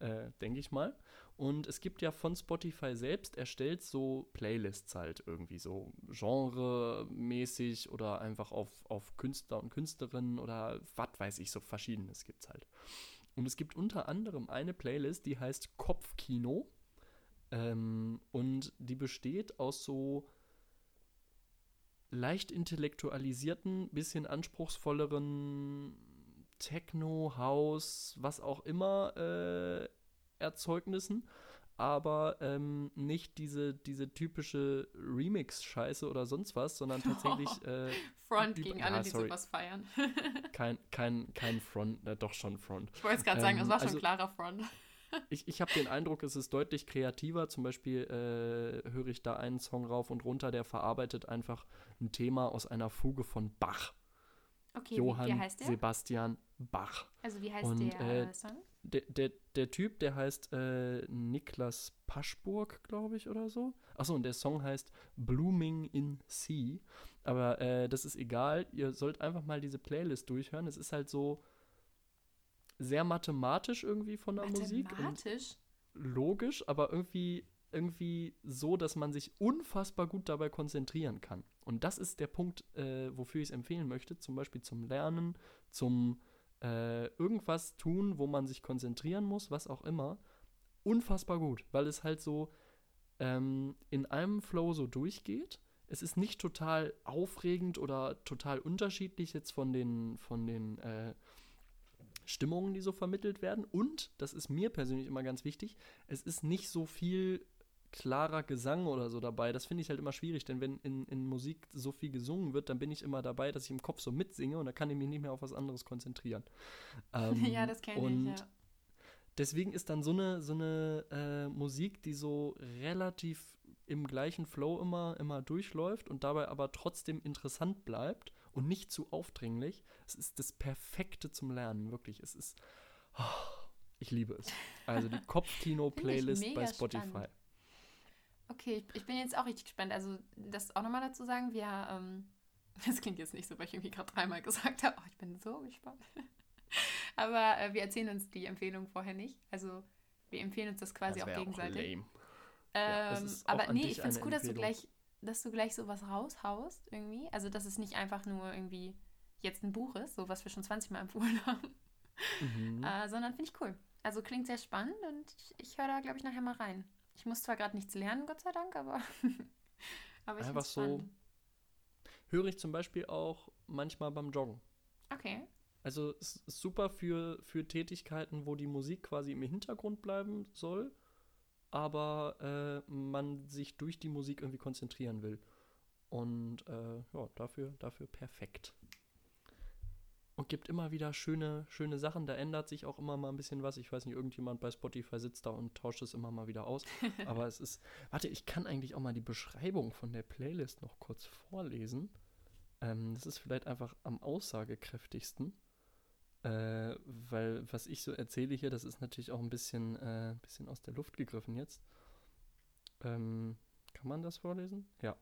äh, denke ich mal. Und es gibt ja von Spotify selbst erstellt so Playlists halt irgendwie so genremäßig oder einfach auf, auf Künstler und Künstlerinnen oder was weiß ich, so verschiedenes gibt es halt. Und es gibt unter anderem eine Playlist, die heißt Kopfkino. Ähm, und die besteht aus so leicht intellektualisierten, bisschen anspruchsvolleren Techno, House, was auch immer äh, Erzeugnissen, aber ähm, nicht diese, diese typische Remix-Scheiße oder sonst was, sondern tatsächlich. Äh, Front gegen alle, ah, die sowas feiern. kein, kein, kein Front, äh, doch schon Front. Ich wollte es gerade ähm, sagen, es war schon also, klarer Front. Ich ich habe den Eindruck, es ist deutlich kreativer. Zum Beispiel äh, höre ich da einen Song rauf und runter, der verarbeitet einfach ein Thema aus einer Fuge von Bach. Okay, Johann wie, heißt der? Sebastian Bach. Also wie heißt und, der äh, Song? Der, der, der Typ, der heißt äh, Niklas Paschburg, glaube ich, oder so. Achso, und der Song heißt Blooming in Sea. Aber äh, das ist egal. Ihr sollt einfach mal diese Playlist durchhören. Es ist halt so sehr mathematisch irgendwie von der Musik. Mathematisch? Logisch, aber irgendwie, irgendwie so, dass man sich unfassbar gut dabei konzentrieren kann. Und das ist der Punkt, äh, wofür ich es empfehlen möchte, zum Beispiel zum Lernen, zum äh, irgendwas tun, wo man sich konzentrieren muss, was auch immer. Unfassbar gut, weil es halt so ähm, in einem Flow so durchgeht. Es ist nicht total aufregend oder total unterschiedlich jetzt von den, von den äh, Stimmungen, die so vermittelt werden. Und, das ist mir persönlich immer ganz wichtig, es ist nicht so viel klarer Gesang oder so dabei. Das finde ich halt immer schwierig, denn wenn in, in Musik so viel gesungen wird, dann bin ich immer dabei, dass ich im Kopf so mitsinge und da kann ich mich nicht mehr auf was anderes konzentrieren. Ähm, ja, das kenne ich, ja. Deswegen ist dann so eine, so eine äh, Musik, die so relativ im gleichen Flow immer, immer durchläuft und dabei aber trotzdem interessant bleibt und nicht zu aufdringlich. Es ist das Perfekte zum Lernen, wirklich. Es ist. Oh, ich liebe es. Also die Kopfkino-Playlist bei Spotify. Spannend. Okay, ich, ich, bin jetzt auch richtig gespannt. Also, das auch nochmal dazu sagen, wir, ähm, das klingt jetzt nicht so, weil ich irgendwie gerade dreimal gesagt habe, oh, ich bin so gespannt. Aber äh, wir erzählen uns die Empfehlung vorher nicht. Also, wir empfehlen uns das quasi das auch gegenseitig. Auch lame. Ähm, ja, aber nee, ich finde es cool, dass du gleich dass du gleich sowas raushaust irgendwie. Also, dass es nicht einfach nur irgendwie jetzt ein Buch ist, so was wir schon 20 Mal empfohlen haben. Mhm. Äh, sondern finde ich cool. Also klingt sehr spannend und ich, ich höre da, glaube ich, nachher mal rein. Ich muss zwar gerade nichts lernen, Gott sei Dank, aber, aber ich Einfach so höre ich zum Beispiel auch manchmal beim Joggen. Okay. Also es ist super für, für Tätigkeiten, wo die Musik quasi im Hintergrund bleiben soll aber äh, man sich durch die Musik irgendwie konzentrieren will. Und äh, ja, dafür, dafür perfekt. Und gibt immer wieder schöne, schöne Sachen. Da ändert sich auch immer mal ein bisschen was. Ich weiß nicht, irgendjemand bei Spotify sitzt da und tauscht es immer mal wieder aus. Aber es ist. Warte, ich kann eigentlich auch mal die Beschreibung von der Playlist noch kurz vorlesen. Ähm, das ist vielleicht einfach am aussagekräftigsten. Äh, weil was ich so erzähle hier, das ist natürlich auch ein bisschen, äh, bisschen aus der Luft gegriffen jetzt. Ähm, kann man das vorlesen? Ja.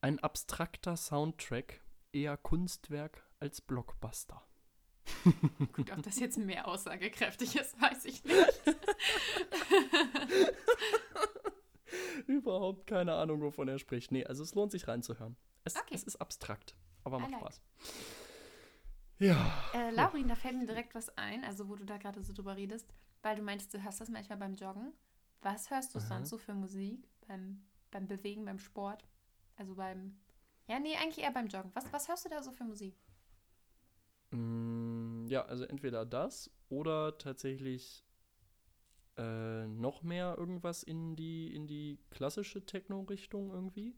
Ein abstrakter Soundtrack, eher Kunstwerk als Blockbuster. Gut, ob das jetzt mehr aussagekräftig ist, weiß ich nicht. Überhaupt keine Ahnung, wovon er spricht. Nee, also es lohnt sich reinzuhören. Es, okay. es ist abstrakt, aber macht like. Spaß. Ja. Äh, Laurin, da fällt mir direkt was ein, also wo du da gerade so drüber redest, weil du meintest, du hörst das manchmal beim Joggen. Was hörst du Aha. sonst so für Musik beim, beim Bewegen, beim Sport? Also beim. Ja, nee, eigentlich eher beim Joggen. Was, was hörst du da so für Musik? Mm, ja, also entweder das oder tatsächlich äh, noch mehr irgendwas in die, in die klassische Techno-Richtung irgendwie.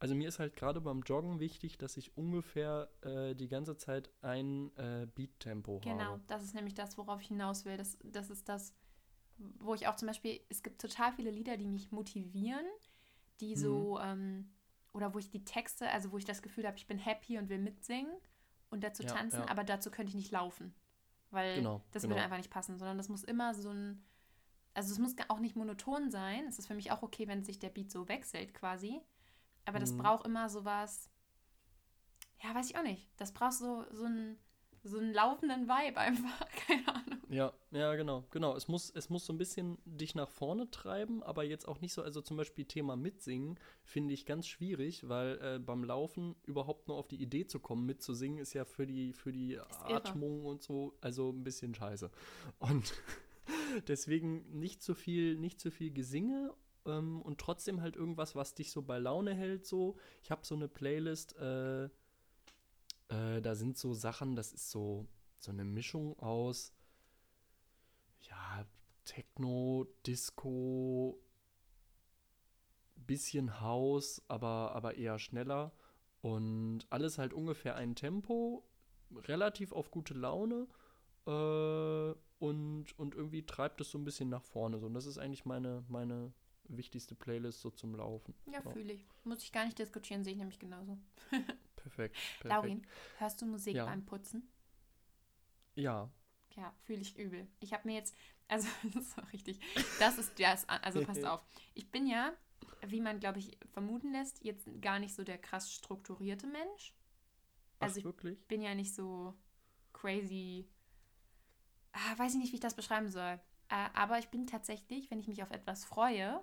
Also mir ist halt gerade beim Joggen wichtig, dass ich ungefähr äh, die ganze Zeit ein äh, Beat-Tempo genau, habe. Genau, das ist nämlich das, worauf ich hinaus will. Das, das ist das, wo ich auch zum Beispiel, es gibt total viele Lieder, die mich motivieren, die mhm. so, ähm, oder wo ich die Texte, also wo ich das Gefühl habe, ich bin happy und will mitsingen und dazu ja, tanzen, ja. aber dazu könnte ich nicht laufen. Weil genau, das genau. würde einfach nicht passen, sondern das muss immer so ein, also es muss auch nicht monoton sein. Es ist für mich auch okay, wenn sich der Beat so wechselt quasi. Aber das mhm. braucht immer sowas, ja, weiß ich auch nicht. Das braucht so, so, ein, so einen laufenden Vibe einfach. Keine Ahnung. Ja, ja, genau, genau. Es muss, es muss so ein bisschen dich nach vorne treiben, aber jetzt auch nicht so, also zum Beispiel Thema Mitsingen finde ich ganz schwierig, weil äh, beim Laufen überhaupt nur auf die Idee zu kommen, mitzusingen, ist ja für die, für die Atmung und so, also ein bisschen scheiße. Und deswegen nicht zu viel, nicht zu viel Gesinge ähm, und trotzdem halt irgendwas, was dich so bei Laune hält. So, ich habe so eine Playlist, äh, äh, da sind so Sachen, das ist so so eine Mischung aus ja Techno, Disco, bisschen House, aber aber eher schneller und alles halt ungefähr ein Tempo, relativ auf gute Laune. Äh, und, und irgendwie treibt es so ein bisschen nach vorne. So. Und das ist eigentlich meine, meine wichtigste Playlist so zum Laufen. Ja, so. fühle ich. Muss ich gar nicht diskutieren, sehe ich nämlich genauso. perfekt, perfekt. Laurin, hörst du Musik ja. beim Putzen? Ja. Ja, fühle ich übel. Ich habe mir jetzt, also das ist auch richtig, das ist, ja, also passt auf. Ich bin ja, wie man, glaube ich, vermuten lässt, jetzt gar nicht so der krass strukturierte Mensch. Also Ach, wirklich? ich bin ja nicht so crazy, ah, weiß ich nicht, wie ich das beschreiben soll. Äh, aber ich bin tatsächlich, wenn ich mich auf etwas freue,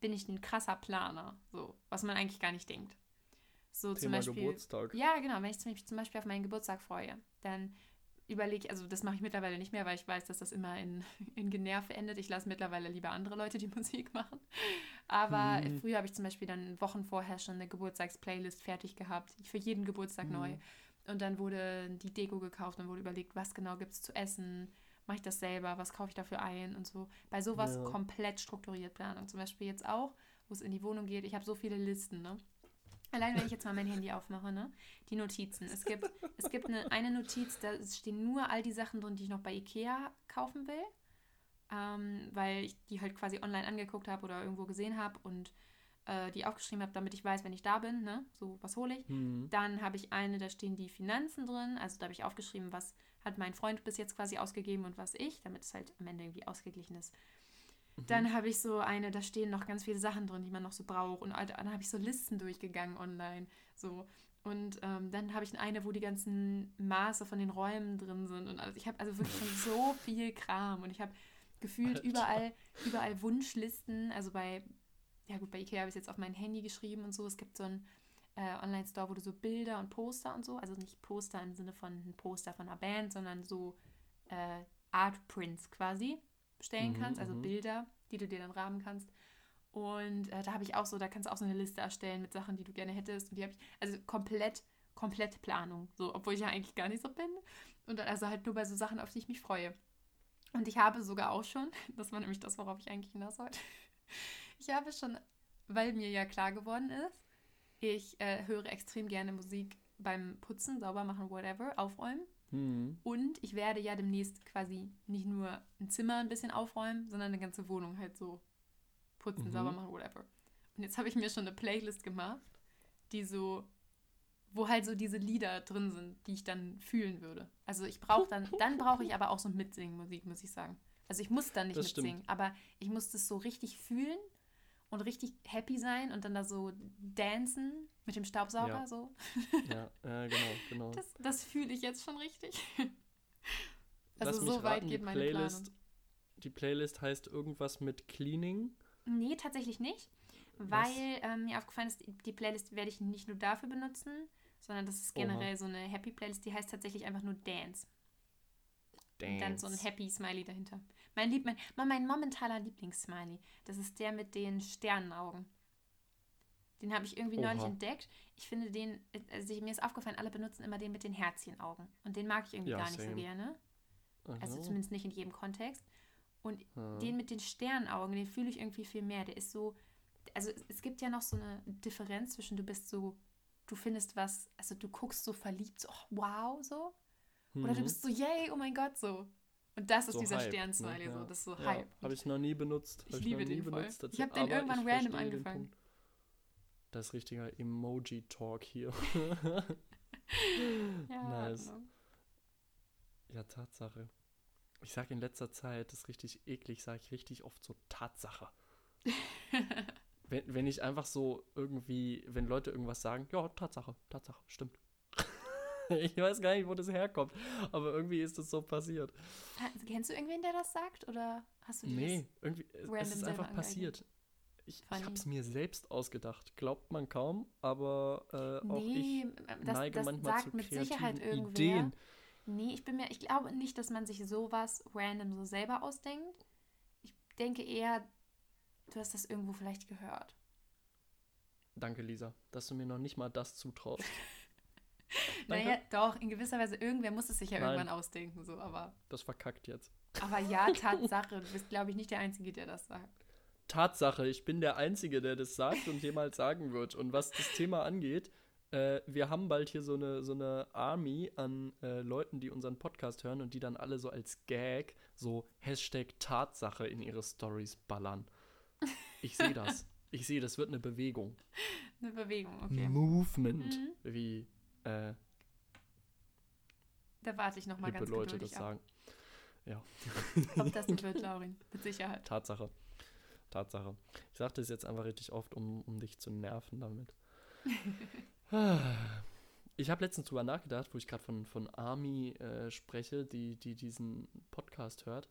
bin ich ein krasser Planer, so, was man eigentlich gar nicht denkt. So Thema zum Beispiel. Geburtstag. Ja, genau, wenn ich mich zum Beispiel auf meinen Geburtstag freue, dann überlege ich, also das mache ich mittlerweile nicht mehr, weil ich weiß, dass das immer in, in Generve endet. Ich lasse mittlerweile lieber andere Leute die Musik machen. Aber hm. früher habe ich zum Beispiel dann Wochen vorher schon eine Geburtstagsplaylist fertig gehabt, für jeden Geburtstag hm. neu. Und dann wurde die Deko gekauft und wurde überlegt, was genau gibt es zu essen, mache ich das selber, was kaufe ich dafür ein und so. Bei sowas ja. komplett strukturiert Planung. Zum Beispiel jetzt auch, wo es in die Wohnung geht, ich habe so viele Listen, ne? Allein wenn ich jetzt mal mein Handy aufmache, ne? Die Notizen. Es gibt, es gibt eine, eine Notiz, da stehen nur all die Sachen drin, die ich noch bei Ikea kaufen will. Ähm, weil ich die halt quasi online angeguckt habe oder irgendwo gesehen habe und äh, die aufgeschrieben habe, damit ich weiß, wenn ich da bin, ne? So, was hole ich. Mhm. Dann habe ich eine, da stehen die Finanzen drin. Also da habe ich aufgeschrieben, was hat mein Freund bis jetzt quasi ausgegeben und was ich, damit es halt am Ende irgendwie ausgeglichen ist. Mhm. Dann habe ich so eine, da stehen noch ganz viele Sachen drin, die man noch so braucht. Und dann habe ich so Listen durchgegangen online. So. Und ähm, dann habe ich eine, wo die ganzen Maße von den Räumen drin sind. Und also ich habe also wirklich schon so viel Kram. Und ich habe gefühlt Alter. überall, überall Wunschlisten. Also bei, ja gut, bei Ikea habe ich es jetzt auf mein Handy geschrieben und so. Es gibt so ein äh, Online-Store, wo du so Bilder und Poster und so, also nicht Poster im Sinne von ein Poster von einer Band, sondern so äh, Art-Prints quasi bestellen mhm, kannst, also mhm. Bilder, die du dir dann rahmen kannst. Und äh, da habe ich auch so, da kannst du auch so eine Liste erstellen mit Sachen, die du gerne hättest. Und die habe ich, also komplett, komplett Planung. So, obwohl ich ja eigentlich gar nicht so bin. Und also halt nur bei so Sachen, auf die ich mich freue. Und ich habe sogar auch schon, das war nämlich das, worauf ich eigentlich hinaus wollte. Ich habe schon, weil mir ja klar geworden ist, ich äh, höre extrem gerne Musik beim Putzen, sauber machen, whatever, aufräumen. Mhm. Und ich werde ja demnächst quasi nicht nur ein Zimmer ein bisschen aufräumen, sondern eine ganze Wohnung halt so putzen, mhm. sauber machen, whatever. Und jetzt habe ich mir schon eine Playlist gemacht, die so, wo halt so diese Lieder drin sind, die ich dann fühlen würde. Also ich brauche dann, dann brauche ich aber auch so Mitsingen Musik, muss ich sagen. Also ich muss dann nicht das mitsingen, stimmt. aber ich muss das so richtig fühlen und richtig happy sein und dann da so dancen mit dem Staubsauger ja. so. ja, äh, genau, genau. Das, das fühle ich jetzt schon richtig. also so weit geht meine Playlist, Planung. Die Playlist heißt irgendwas mit Cleaning? Nee, tatsächlich nicht. Weil ähm, mir aufgefallen ist, die Playlist werde ich nicht nur dafür benutzen, sondern das ist generell Oha. so eine Happy Playlist, die heißt tatsächlich einfach nur Dance. Dance. Und dann so ein Happy Smiley dahinter. Mein, Lieb, mein, mein momentaner Lieblingssmiley, das ist der mit den Sternenaugen. Den habe ich irgendwie Oha. neulich entdeckt. Ich finde den, also mir ist aufgefallen, alle benutzen immer den mit den Herzchenaugen. Und den mag ich irgendwie ja, gar nicht same. so gerne. Aha. Also zumindest nicht in jedem Kontext. Und hm. den mit den Sternenaugen, den fühle ich irgendwie viel mehr. Der ist so, also es gibt ja noch so eine Differenz zwischen du bist so, du findest was, also du guckst so verliebt, so oh, wow, so. Mhm. Oder du bist so, yay, oh mein Gott, so. Und das ist so dieser Sternsmiley, ne? so, das ist so ja, Hype. Habe ich noch nie benutzt. Ich, ich liebe den voll. Benutzt, ich habe den irgendwann random angefangen. Das ist richtiger Emoji-Talk hier. ja, nice. Genau. Ja, Tatsache. Ich sage in letzter Zeit, das ist richtig eklig, sage ich richtig oft so Tatsache. wenn, wenn ich einfach so irgendwie, wenn Leute irgendwas sagen, ja, Tatsache, Tatsache, stimmt. ich weiß gar nicht, wo das herkommt, aber irgendwie ist das so passiert. Kennst du irgendwen, der das sagt oder hast du Nee, irgendwie, es ist einfach passiert. Ich, ich habe es mir selbst ausgedacht. Glaubt man kaum, aber äh, auch nee, ich das, neige das manchmal sagt zu mit Sicherheit irgendwer. Ideen. Nee, ich bin mir, ich glaube nicht, dass man sich sowas random so selber ausdenkt. Ich denke eher, du hast das irgendwo vielleicht gehört. Danke, Lisa, dass du mir noch nicht mal das zutraust. naja, doch, in gewisser Weise, irgendwer muss es sich ja Nein. irgendwann ausdenken, so, aber. Das verkackt jetzt. Aber ja, Tatsache, du bist, glaube ich, nicht der Einzige, der das sagt. Tatsache, ich bin der Einzige, der das sagt und jemals sagen wird. Und was das Thema angeht, äh, wir haben bald hier so eine, so eine Army an äh, Leuten, die unseren Podcast hören und die dann alle so als Gag so Hashtag Tatsache in ihre Stories ballern. Ich sehe das. Ich sehe, das wird eine Bewegung. Eine Bewegung, okay. Movement, mhm. wie äh, da warte ich noch mal ganz Leute das ab. sagen. Ja. Ob das nicht wird, Laurin, mit Sicherheit. Tatsache. Tatsache. Ich sage das jetzt einfach richtig oft, um, um dich zu nerven damit. ich habe letztens drüber nachgedacht, wo ich gerade von, von Army äh, spreche, die, die diesen Podcast hört.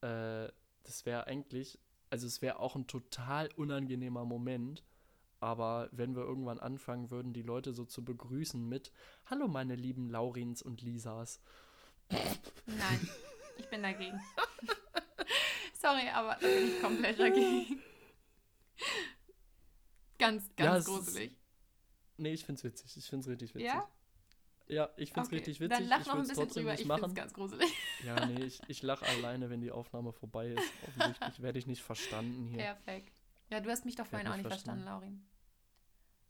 Äh, das wäre eigentlich, also es wäre auch ein total unangenehmer Moment, aber wenn wir irgendwann anfangen würden, die Leute so zu begrüßen mit Hallo meine lieben Laurins und Lisas. Nein, ich bin dagegen. Sorry, aber da bin ich komplett dagegen. Ganz, ganz ja, gruselig. Ist, nee, ich find's witzig. Ich find's richtig witzig. Ja? Ja, ich find's okay. richtig witzig. Dann lach ich noch ein bisschen drüber, ich machen. find's ganz gruselig. Ja, nee, ich, ich lach alleine, wenn die Aufnahme vorbei ist. Offensichtlich werde ich nicht verstanden hier. Perfekt. Ja, du hast mich doch vorhin auch nicht verstanden, verstanden Laurin.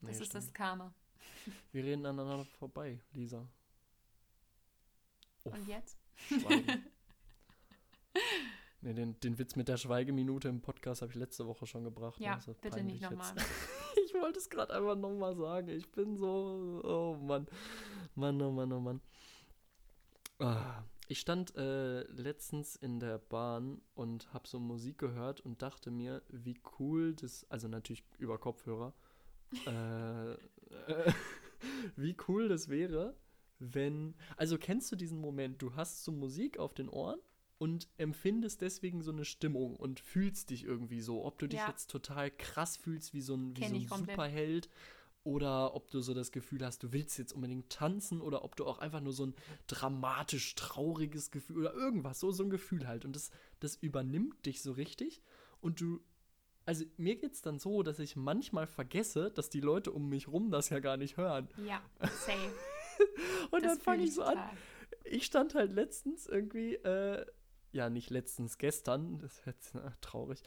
Das nee, ist stimmt. das Karma. Wir reden aneinander vorbei, Lisa. Uff. Und jetzt? Schweigen. nee, den, den Witz mit der Schweigeminute im Podcast habe ich letzte Woche schon gebracht. Ja, also bitte nicht nochmal. ich wollte es gerade einfach nochmal sagen. Ich bin so, oh Mann. Mann, oh Mann, oh Mann. Ah, ich stand äh, letztens in der Bahn und habe so Musik gehört und dachte mir, wie cool das, also natürlich über Kopfhörer, äh, äh, wie cool das wäre, wenn, also kennst du diesen Moment, du hast so Musik auf den Ohren und empfindest deswegen so eine Stimmung und fühlst dich irgendwie so, ob du dich ja. jetzt total krass fühlst wie so ein, wie so ein Superheld oder ob du so das Gefühl hast, du willst jetzt unbedingt tanzen oder ob du auch einfach nur so ein dramatisch trauriges Gefühl oder irgendwas, so, so ein Gefühl halt. Und das, das übernimmt dich so richtig und du, also mir geht es dann so, dass ich manchmal vergesse, dass die Leute um mich rum das ja gar nicht hören. Ja, safe. und das dann fange ich so total. an. Ich stand halt letztens irgendwie, äh, ja, nicht letztens, gestern, das ist jetzt na, traurig,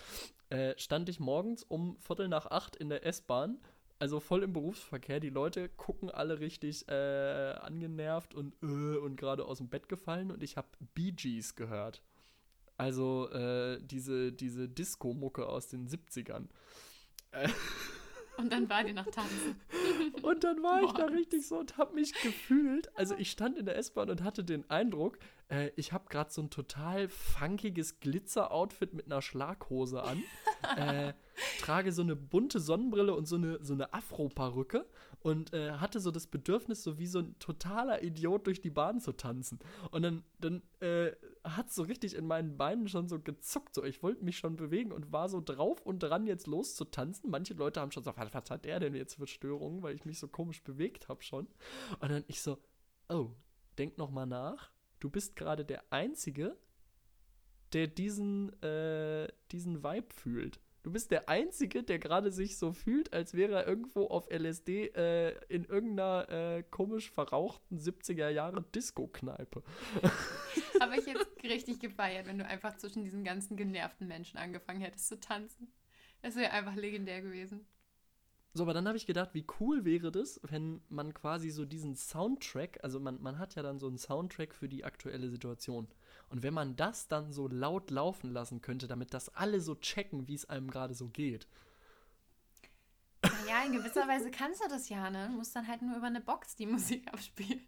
äh, stand ich morgens um Viertel nach acht in der S-Bahn also voll im Berufsverkehr. Die Leute gucken alle richtig äh, angenervt und, äh, und gerade aus dem Bett gefallen und ich habe Bee Gees gehört. Also äh, diese, diese Disco-Mucke aus den 70ern. Und dann war die noch tanzen. und dann war ich da richtig so und habe mich gefühlt. Also ich stand in der S-Bahn und hatte den Eindruck, äh, ich habe gerade so ein total funkiges Glitzer-Outfit mit einer Schlaghose an. äh, trage so eine bunte Sonnenbrille und so eine, so eine Afro-Perücke und äh, hatte so das Bedürfnis, so wie so ein totaler Idiot durch die Bahn zu tanzen. Und dann, dann äh, hat so richtig in meinen Beinen schon so gezuckt. So, ich wollte mich schon bewegen und war so drauf und dran, jetzt loszutanzen. Manche Leute haben schon so, was, was hat der denn jetzt für Störungen, weil ich mich so komisch bewegt habe schon. Und dann ich so, oh, denk noch mal nach. Du bist gerade der Einzige, der diesen, äh, diesen Vibe fühlt. Du bist der Einzige, der gerade sich so fühlt, als wäre er irgendwo auf LSD äh, in irgendeiner äh, komisch verrauchten 70er Jahre Disco-Kneipe. Habe ich jetzt richtig gefeiert, wenn du einfach zwischen diesen ganzen genervten Menschen angefangen hättest zu tanzen. Es wäre einfach legendär gewesen. So, aber dann habe ich gedacht, wie cool wäre das, wenn man quasi so diesen Soundtrack, also man, man hat ja dann so einen Soundtrack für die aktuelle Situation. Und wenn man das dann so laut laufen lassen könnte, damit das alle so checken, wie es einem gerade so geht. Ja, in gewisser Weise kannst du das ja, ne? Du musst dann halt nur über eine Box die Musik abspielen.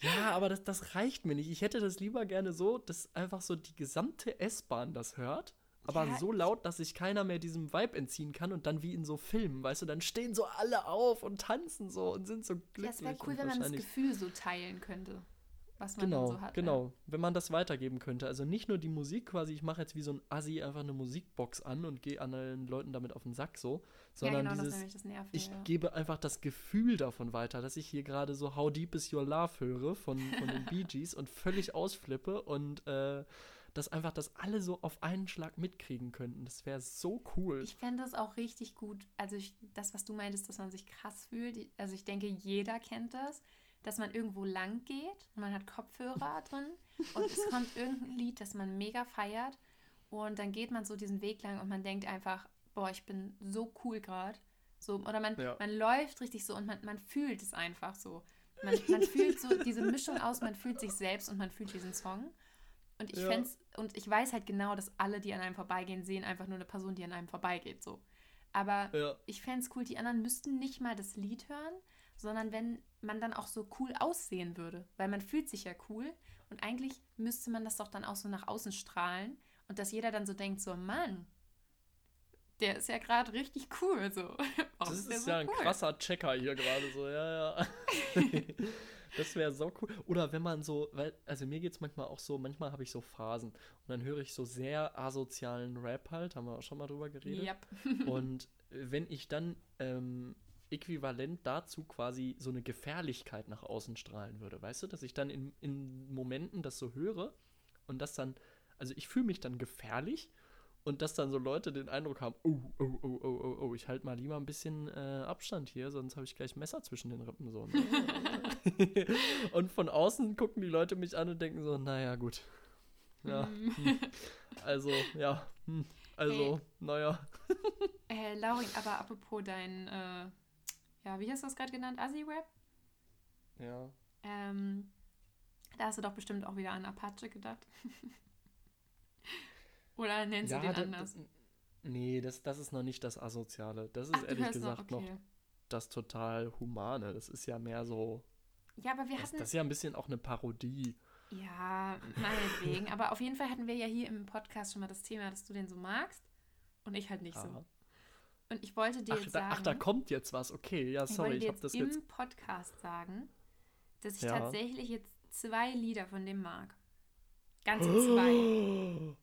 Ja, aber das, das reicht mir nicht. Ich hätte das lieber gerne so, dass einfach so die gesamte S-Bahn das hört aber ja, so laut, dass sich keiner mehr diesem Vibe entziehen kann und dann wie in so Filmen, weißt du, dann stehen so alle auf und tanzen so und sind so glücklich. Ja, es wäre cool, wenn man das Gefühl so teilen könnte, was man genau, so hat. Genau, ja. wenn man das weitergeben könnte. Also nicht nur die Musik quasi, ich mache jetzt wie so ein Assi einfach eine Musikbox an und gehe anderen Leuten damit auf den Sack so, sondern ja, genau, dieses, das das Nervige, ich gebe einfach das Gefühl davon weiter, dass ich hier gerade so How Deep Is Your Love höre von, von den Bee Gees und völlig ausflippe und äh, dass einfach das alle so auf einen Schlag mitkriegen könnten. Das wäre so cool. Ich fände das auch richtig gut. Also ich, das, was du meintest, dass man sich krass fühlt. Also ich denke, jeder kennt das, dass man irgendwo lang geht und man hat Kopfhörer drin und es kommt irgendein Lied, das man mega feiert und dann geht man so diesen Weg lang und man denkt einfach, boah, ich bin so cool gerade. So, oder man, ja. man läuft richtig so und man, man fühlt es einfach so. Man, man fühlt so diese Mischung aus, man fühlt sich selbst und man fühlt diesen Song. Und ich ja. fände und ich weiß halt genau, dass alle, die an einem vorbeigehen, sehen einfach nur eine Person, die an einem vorbeigeht. So. Aber ja. ich fände es cool, die anderen müssten nicht mal das Lied hören, sondern wenn man dann auch so cool aussehen würde. Weil man fühlt sich ja cool und eigentlich müsste man das doch dann auch so nach außen strahlen und dass jeder dann so denkt, so Mann, der ist ja gerade richtig cool. So. das ist, ist ja so ein cool? krasser Checker hier gerade so, ja, ja. Das wäre so cool. Oder wenn man so, weil, also mir geht es manchmal auch so, manchmal habe ich so Phasen und dann höre ich so sehr asozialen Rap halt, haben wir auch schon mal drüber geredet. Yep. und wenn ich dann ähm, äquivalent dazu quasi so eine Gefährlichkeit nach außen strahlen würde, weißt du, dass ich dann in, in Momenten das so höre und das dann, also ich fühle mich dann gefährlich und dass dann so Leute den Eindruck haben, oh, oh, oh, oh, oh, oh, ich halte mal lieber ein bisschen äh, Abstand hier, sonst habe ich gleich Messer zwischen den Rippen so. Ne? und von außen gucken die Leute mich an und denken so, naja, gut. Ja. Mhm. Hm. Also, ja. Hm. Also, hey. naja. äh, Lauri, aber apropos dein, äh, ja, wie hast du das gerade genannt? Assi-Rap? Ja. Ähm, da hast du doch bestimmt auch wieder an Apache gedacht. Oder nennst ja, du den anders? nee, das, das ist noch nicht das Asoziale. Das ist Ach, ehrlich gesagt noch, okay. noch, das total Humane. Das ist ja mehr so. Ja, aber wir das, hatten. Das ist ja ein bisschen auch eine Parodie. Ja, meinetwegen. aber auf jeden Fall hatten wir ja hier im Podcast schon mal das Thema, dass du den so magst und ich halt nicht Aha. so. Und ich wollte dir ach, jetzt da, sagen. Ach, da kommt jetzt was. Okay, ja, sorry, ich, ich habe das jetzt. im Podcast sagen, dass ich ja. tatsächlich jetzt zwei Lieder von dem mag. Ganze zwei.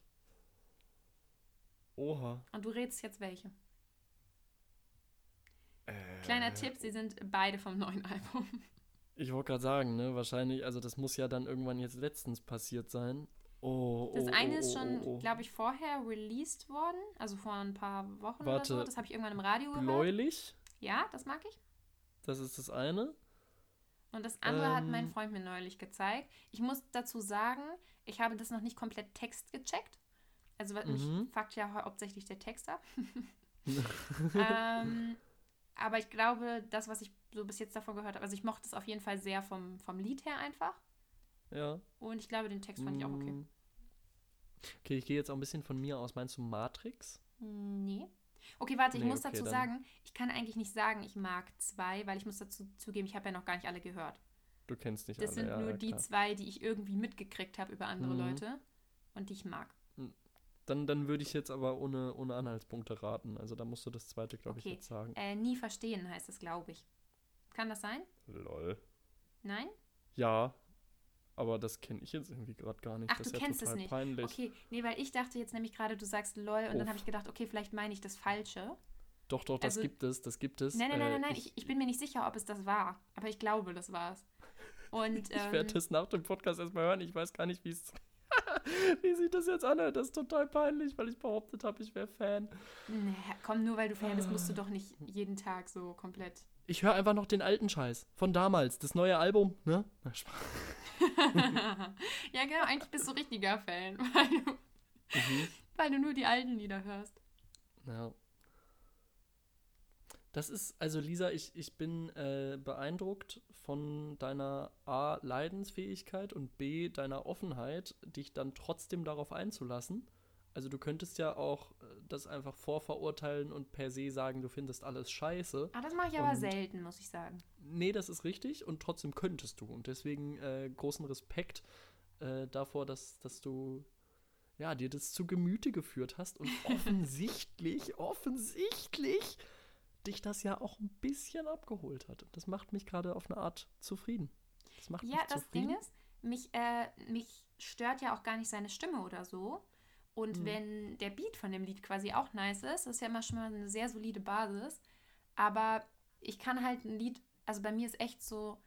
Oha. Und du rätst jetzt welche. Äh, Kleiner Tipp, sie sind beide vom neuen Album. Ich wollte gerade sagen, ne, wahrscheinlich, also das muss ja dann irgendwann jetzt letztens passiert sein. Oh, das oh, eine oh, ist schon, oh, oh. glaube ich, vorher released worden, also vor ein paar Wochen Warte, oder so. Das habe ich irgendwann im Radio gehört. Bläulich? Ja, das mag ich. Das ist das eine. Und das andere ähm, hat mein ähm. Freund mir neulich gezeigt. Ich muss dazu sagen, ich habe das noch nicht komplett Text gecheckt. Also mhm. mich fuckt ja hauptsächlich der Text ab. ähm, aber ich glaube, das, was ich so bis jetzt davon gehört habe, also ich mochte es auf jeden Fall sehr vom, vom Lied her einfach. Ja. Und ich glaube, den Text fand ich auch okay. Mm. Okay, ich gehe jetzt auch ein bisschen von mir aus. Meinst du Matrix? Nee. Okay, warte, ich nee, muss okay, dazu dann. sagen, ich kann eigentlich nicht sagen, ich mag zwei, weil ich muss dazu zugeben, ich habe ja noch gar nicht alle gehört. Du kennst nicht das alle. Das sind ja, nur ja, die zwei, die ich irgendwie mitgekriegt habe über andere mhm. Leute und die ich mag. Dann, dann würde ich jetzt aber ohne, ohne Anhaltspunkte raten. Also da musst du das zweite, glaube okay. ich, jetzt sagen. Äh, nie verstehen heißt es, glaube ich. Kann das sein? Lol. Nein? Ja, aber das kenne ich jetzt irgendwie gerade gar nicht. Ach, das du ist kennst ja es nicht. Peinlich. Okay, nee, weil ich dachte jetzt nämlich gerade, du sagst lol und Uff. dann habe ich gedacht, okay, vielleicht meine ich das Falsche. Doch, doch, das also, gibt es, das gibt es. Nein, nein, nein, nein, nein. Äh, ich, ich, bin mir nicht sicher, ob es das war. Aber ich glaube, das war es. Und, ich ähm, werde das nach dem Podcast erstmal hören. Ich weiß gar nicht, wie es Wie sieht das jetzt an? Das ist total peinlich, weil ich behauptet habe, ich wäre Fan. Nee, komm, nur weil du Fan bist, musst du doch nicht jeden Tag so komplett. Ich höre einfach noch den alten Scheiß von damals, das neue Album, ne? Na, ja, genau, eigentlich bist du richtiger Fan, weil du, mhm. weil du nur die alten Lieder hörst. Ja. Das ist, also Lisa, ich, ich bin äh, beeindruckt von deiner A, Leidensfähigkeit und B, deiner Offenheit, dich dann trotzdem darauf einzulassen. Also du könntest ja auch äh, das einfach vorverurteilen und per se sagen, du findest alles scheiße. Ah, das mache ich aber selten, muss ich sagen. Nee, das ist richtig und trotzdem könntest du. Und deswegen äh, großen Respekt äh, davor, dass, dass du ja, dir das zu Gemüte geführt hast und offensichtlich, offensichtlich dich das ja auch ein bisschen abgeholt hat. Das macht mich gerade auf eine Art zufrieden. Das macht ja, das zufrieden. Ding ist, mich, äh, mich stört ja auch gar nicht seine Stimme oder so. Und mhm. wenn der Beat von dem Lied quasi auch nice ist, ist ja immer schon mal eine sehr solide Basis. Aber ich kann halt ein Lied, also bei mir ist echt so,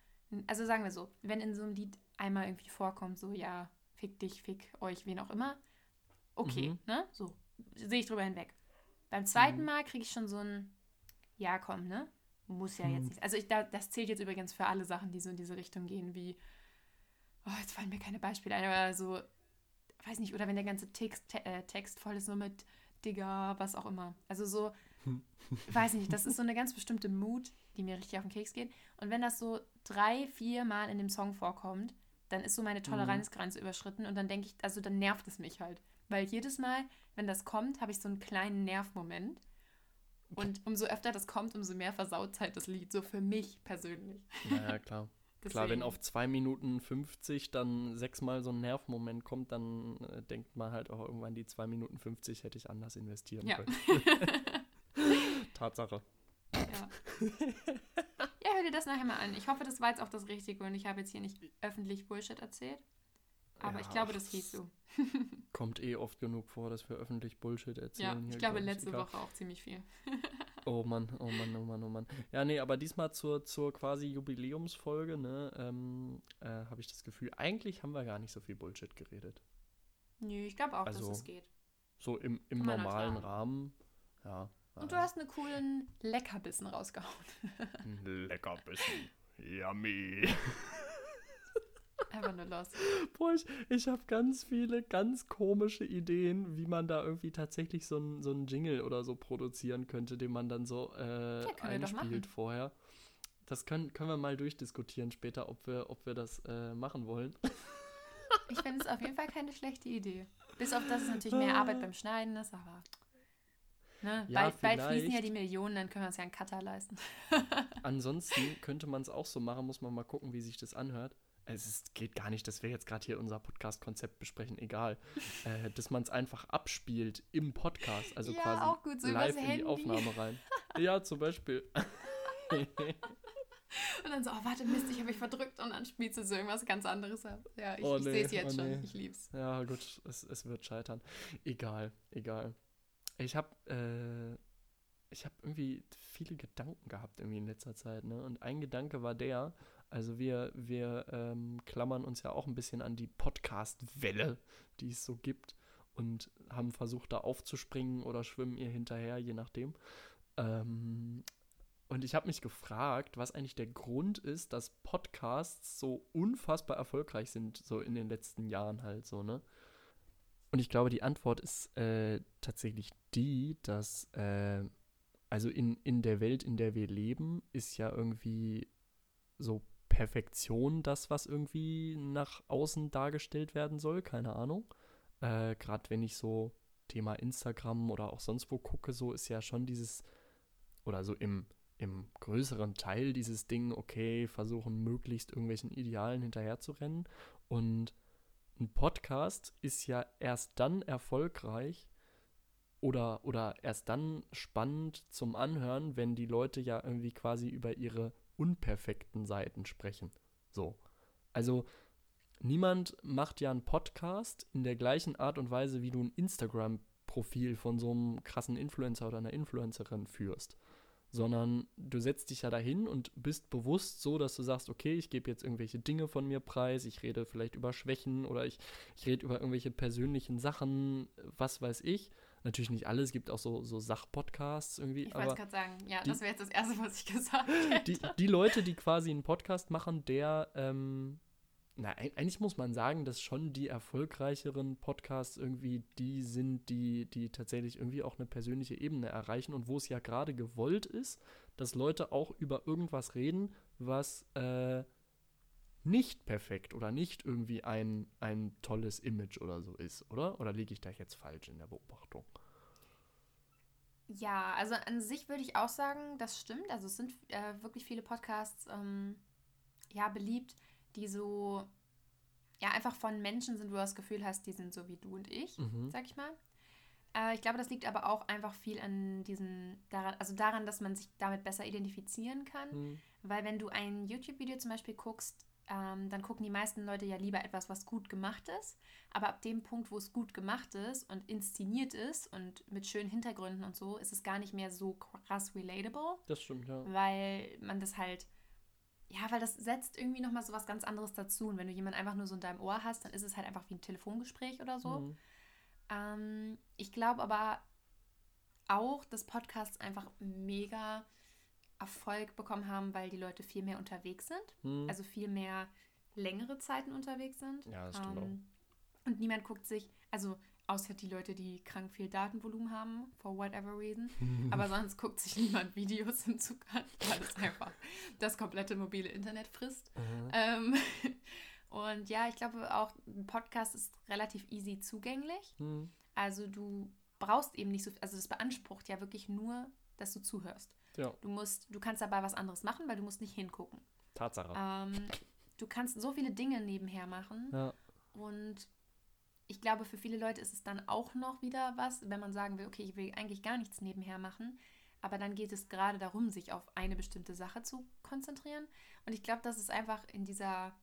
also sagen wir so, wenn in so einem Lied einmal irgendwie vorkommt, so ja, fick dich, fick euch, wen auch immer, okay, mhm. ne? So, sehe ich drüber hinweg. Beim zweiten mhm. Mal kriege ich schon so ein, ja, komm, ne? Muss ja jetzt mhm. nicht. Also ich, das zählt jetzt übrigens für alle Sachen, die so in diese Richtung gehen, wie, oh, jetzt fallen mir keine Beispiele ein, aber so, weiß nicht, oder wenn der ganze Text, te äh, Text voll ist, nur mit Digga, was auch immer. Also so, weiß nicht, das ist so eine ganz bestimmte Mood, die mir richtig auf den Keks geht. Und wenn das so drei, vier Mal in dem Song vorkommt, dann ist so meine. Toleranzgrenze mhm. überschritten und dann denke ich, also dann nervt es mich halt. Weil jedes Mal, wenn das kommt, habe ich so einen kleinen Nervmoment. Und umso öfter das kommt, umso mehr versaut halt das Lied, so für mich persönlich. Naja, klar. Klar, wenn auf 2 Minuten 50 dann sechsmal so ein Nervmoment kommt, dann äh, denkt man halt auch irgendwann, die 2 Minuten 50 hätte ich anders investieren ja. können. Tatsache. Ja. ja, hör dir das nachher mal an. Ich hoffe, das war jetzt auch das Richtige und ich habe jetzt hier nicht öffentlich Bullshit erzählt. Aber ja, ich glaube, das hieß so. kommt eh oft genug vor, dass wir öffentlich Bullshit erzählen. Ja, ich glaube, letzte Woche auch ziemlich viel. Oh Mann, oh Mann, oh Mann, oh Mann. Ja, nee, aber diesmal zur, zur quasi Jubiläumsfolge, ne, ähm, äh, habe ich das Gefühl, eigentlich haben wir gar nicht so viel Bullshit geredet. Nö, ich glaube auch, also, dass es geht. So im, im normalen Rahmen, ja. Und du hast einen coolen Leckerbissen rausgehauen. Leckerbissen. Yummy. Einfach nur los. Boah, ich, ich habe ganz viele ganz komische Ideen, wie man da irgendwie tatsächlich so einen so Jingle oder so produzieren könnte, den man dann so äh, ja, einspielt vorher. Das können, können wir mal durchdiskutieren später, ob wir, ob wir das äh, machen wollen. Ich finde es auf jeden Fall keine schlechte Idee. Bis auf das es natürlich mehr Arbeit beim Schneiden ist, aber. Ne? Ja, bald, bald, fließen ja die Millionen, dann können wir uns ja einen Cutter leisten. Ansonsten könnte man es auch so machen, muss man mal gucken, wie sich das anhört es ist, geht gar nicht, dass wir jetzt gerade hier unser Podcast-Konzept besprechen, egal. äh, dass man es einfach abspielt im Podcast, also ja, quasi gut, so live in die Aufnahme rein. ja, zum Beispiel. und dann so, oh, warte, Mist, ich habe mich verdrückt und dann spielst du so irgendwas ganz anderes ab. Ja, ich, oh, nee, ich sehe es jetzt oh, nee. schon, ich lieb's. Ja, gut, es, es wird scheitern. Egal, egal. Ich habe äh, ich habe irgendwie viele Gedanken gehabt irgendwie in letzter Zeit, ne? Und ein Gedanke war der, also wir, wir ähm, klammern uns ja auch ein bisschen an die Podcast-Welle, die es so gibt und haben versucht, da aufzuspringen oder schwimmen ihr hinterher, je nachdem. Ähm, und ich habe mich gefragt, was eigentlich der Grund ist, dass Podcasts so unfassbar erfolgreich sind, so in den letzten Jahren halt so, ne? Und ich glaube, die Antwort ist äh, tatsächlich die, dass, äh, also in, in der Welt, in der wir leben, ist ja irgendwie so Perfektion das, was irgendwie nach außen dargestellt werden soll, keine Ahnung. Äh, Gerade wenn ich so Thema Instagram oder auch sonst wo gucke, so ist ja schon dieses, oder so im, im größeren Teil dieses Ding, okay, versuchen möglichst irgendwelchen Idealen hinterherzurennen. Und ein Podcast ist ja erst dann erfolgreich oder, oder erst dann spannend zum Anhören, wenn die Leute ja irgendwie quasi über ihre unperfekten Seiten sprechen. So. Also niemand macht ja einen Podcast in der gleichen Art und Weise, wie du ein Instagram-Profil von so einem krassen Influencer oder einer Influencerin führst. Sondern du setzt dich ja dahin und bist bewusst so, dass du sagst, okay, ich gebe jetzt irgendwelche Dinge von mir preis, ich rede vielleicht über Schwächen oder ich, ich rede über irgendwelche persönlichen Sachen, was weiß ich Natürlich nicht alles, es gibt auch so, so Sachpodcasts irgendwie. Ich wollte gerade sagen, ja, die, das wäre jetzt das Erste, was ich gesagt hätte. Die, die Leute, die quasi einen Podcast machen, der, ähm, na, eigentlich muss man sagen, dass schon die erfolgreicheren Podcasts irgendwie die sind, die, die tatsächlich irgendwie auch eine persönliche Ebene erreichen und wo es ja gerade gewollt ist, dass Leute auch über irgendwas reden, was äh, nicht perfekt oder nicht irgendwie ein, ein tolles Image oder so ist, oder? Oder liege ich da jetzt falsch in der Beobachtung? Ja, also an sich würde ich auch sagen, das stimmt. Also es sind äh, wirklich viele Podcasts ähm, ja beliebt, die so ja einfach von Menschen sind, wo du das Gefühl hast, die sind so wie du und ich, mhm. sag ich mal. Äh, ich glaube, das liegt aber auch einfach viel an diesen, daran, also daran, dass man sich damit besser identifizieren kann. Mhm. Weil wenn du ein YouTube-Video zum Beispiel guckst, ähm, dann gucken die meisten Leute ja lieber etwas, was gut gemacht ist. Aber ab dem Punkt, wo es gut gemacht ist und inszeniert ist und mit schönen Hintergründen und so, ist es gar nicht mehr so krass relatable. Das stimmt, ja. Weil man das halt, ja, weil das setzt irgendwie nochmal so was ganz anderes dazu. Und wenn du jemanden einfach nur so in deinem Ohr hast, dann ist es halt einfach wie ein Telefongespräch oder so. Mhm. Ähm, ich glaube aber auch, dass Podcasts einfach mega Erfolg bekommen haben, weil die Leute viel mehr unterwegs sind. Hm. Also viel mehr längere Zeiten unterwegs sind. Ja, das stimmt ähm, Und niemand guckt sich, also außer die Leute, die krank viel Datenvolumen haben, for whatever reason. Aber sonst guckt sich niemand Videos im Zug an, weil es einfach das komplette mobile Internet frisst. Mhm. Ähm, und ja, ich glaube auch, ein Podcast ist relativ easy zugänglich. Mhm. Also du brauchst eben nicht so, also das beansprucht ja wirklich nur, dass du zuhörst. Ja. Du musst, du kannst dabei was anderes machen, weil du musst nicht hingucken. Tatsache. Ähm, du kannst so viele Dinge nebenher machen. Ja. Und ich glaube, für viele Leute ist es dann auch noch wieder was, wenn man sagen will, okay, ich will eigentlich gar nichts nebenher machen. Aber dann geht es gerade darum, sich auf eine bestimmte Sache zu konzentrieren. Und ich glaube, das ist einfach in dieser,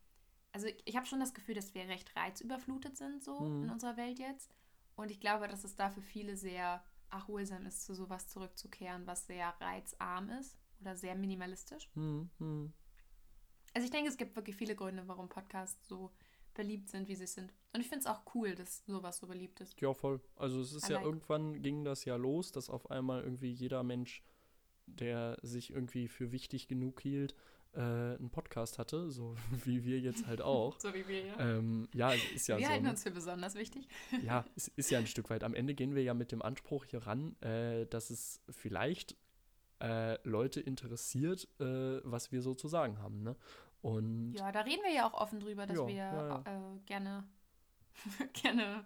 also ich, ich habe schon das Gefühl, dass wir recht reizüberflutet sind so mhm. in unserer Welt jetzt. Und ich glaube, dass es da für viele sehr erholsam ist, zu sowas zurückzukehren, was sehr reizarm ist oder sehr minimalistisch. Hm, hm. Also ich denke, es gibt wirklich viele Gründe, warum Podcasts so beliebt sind, wie sie sind. Und ich finde es auch cool, dass sowas so beliebt ist. Ja, voll. Also es ist I ja like. irgendwann ging das ja los, dass auf einmal irgendwie jeder Mensch, der sich irgendwie für wichtig genug hielt, äh, einen Podcast hatte, so wie wir jetzt halt auch. so wie wir, ja. Ähm, ja, ist ja wir so. Wir halten ne? uns für besonders wichtig. ja, es ist ja ein Stück weit. Am Ende gehen wir ja mit dem Anspruch hier ran, äh, dass es vielleicht äh, Leute interessiert, äh, was wir so zu sagen haben, ne? Und ja, da reden wir ja auch offen drüber, dass ja, wir ja, ja. Äh, gerne, gerne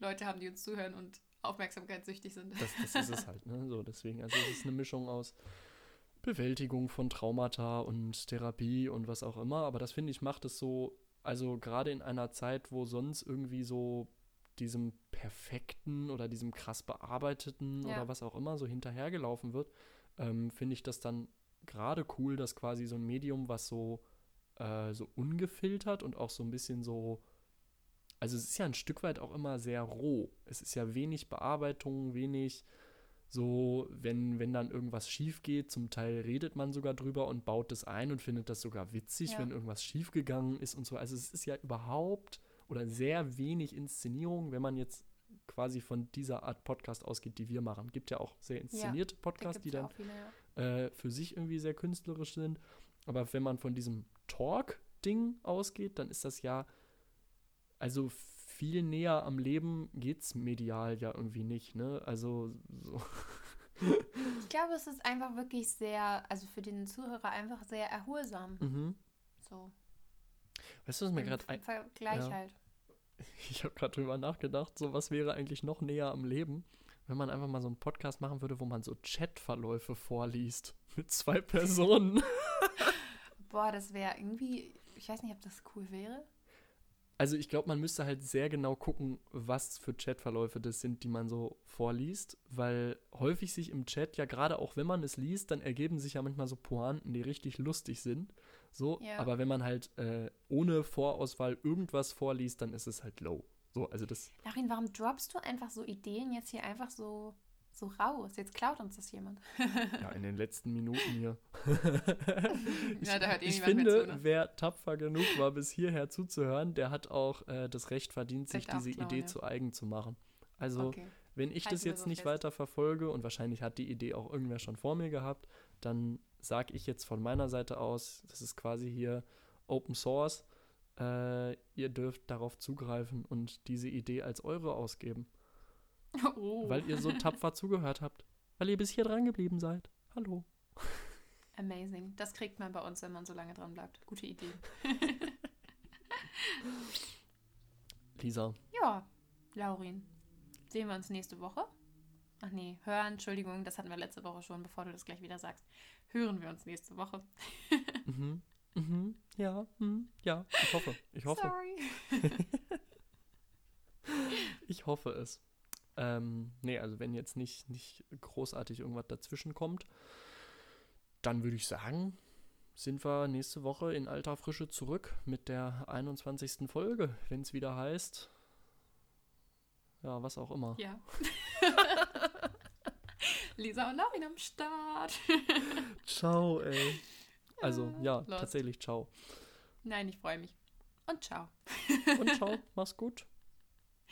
Leute haben, die uns zuhören und aufmerksamkeitssüchtig sind. Das, das ist es halt, ne? So, deswegen, also es ist eine Mischung aus Bewältigung von Traumata und Therapie und was auch immer. Aber das finde ich macht es so, also gerade in einer Zeit, wo sonst irgendwie so diesem perfekten oder diesem krass bearbeiteten ja. oder was auch immer so hinterhergelaufen wird, ähm, finde ich das dann gerade cool, dass quasi so ein Medium, was so, äh, so ungefiltert und auch so ein bisschen so, also es ist ja ein Stück weit auch immer sehr roh. Es ist ja wenig Bearbeitung, wenig so, wenn, wenn dann irgendwas schief geht, zum Teil redet man sogar drüber und baut das ein und findet das sogar witzig, ja. wenn irgendwas schiefgegangen ist und so. Also es ist ja überhaupt oder sehr wenig Inszenierung, wenn man jetzt quasi von dieser Art Podcast ausgeht, die wir machen. Gibt ja auch sehr inszenierte ja, Podcasts, die dann viele, ja. äh, für sich irgendwie sehr künstlerisch sind. Aber wenn man von diesem Talk-Ding ausgeht, dann ist das ja also viel näher am Leben geht's medial ja irgendwie nicht, ne? Also so. Ich glaube, es ist einfach wirklich sehr, also für den Zuhörer einfach sehr erholsam. Mhm. So. Weißt du, was mir gerade ein Vergleich ja. halt. Ich habe gerade drüber nachgedacht, so was wäre eigentlich noch näher am Leben, wenn man einfach mal so einen Podcast machen würde, wo man so Chatverläufe vorliest mit zwei Personen. Boah, das wäre irgendwie, ich weiß nicht, ob das cool wäre also ich glaube, man müsste halt sehr genau gucken, was für Chatverläufe das sind, die man so vorliest, weil häufig sich im Chat ja gerade auch wenn man es liest, dann ergeben sich ja manchmal so Pointen, die richtig lustig sind. So, ja. aber wenn man halt äh, ohne Vorauswahl irgendwas vorliest, dann ist es halt low. So, also das. Darin, warum droppst du einfach so Ideen jetzt hier einfach so so raus. Jetzt klaut uns das jemand. ja, in den letzten Minuten hier. ich, ja, da hört ich finde, zu, ne? wer tapfer genug war, bis hierher zuzuhören, der hat auch äh, das Recht verdient, sich diese klauen, Idee ja. zu eigen zu machen. Also, okay. wenn ich Halten das jetzt so nicht fest. weiter verfolge und wahrscheinlich hat die Idee auch irgendwer schon vor mir gehabt, dann sage ich jetzt von meiner Seite aus, das ist quasi hier Open Source. Äh, ihr dürft darauf zugreifen und diese Idee als eure ausgeben. Oh. Weil ihr so tapfer zugehört habt. Weil ihr bis hier dran geblieben seid. Hallo. Amazing. Das kriegt man bei uns, wenn man so lange dran bleibt. Gute Idee. Lisa. Ja, Laurin. Sehen wir uns nächste Woche? Ach nee, hören, Entschuldigung, das hatten wir letzte Woche schon, bevor du das gleich wieder sagst. Hören wir uns nächste Woche. mhm. Mhm. Ja, mhm. ja, ich hoffe. Ich hoffe. Sorry. ich hoffe es. Ähm, nee, also wenn jetzt nicht, nicht großartig irgendwas dazwischen kommt, dann würde ich sagen, sind wir nächste Woche in alter Frische zurück mit der 21. Folge, wenn es wieder heißt. Ja, was auch immer. Ja. Lisa und Laurin am Start. ciao, ey. Also, ja, Lost. tatsächlich, ciao. Nein, ich freue mich. Und ciao. Und ciao, mach's gut.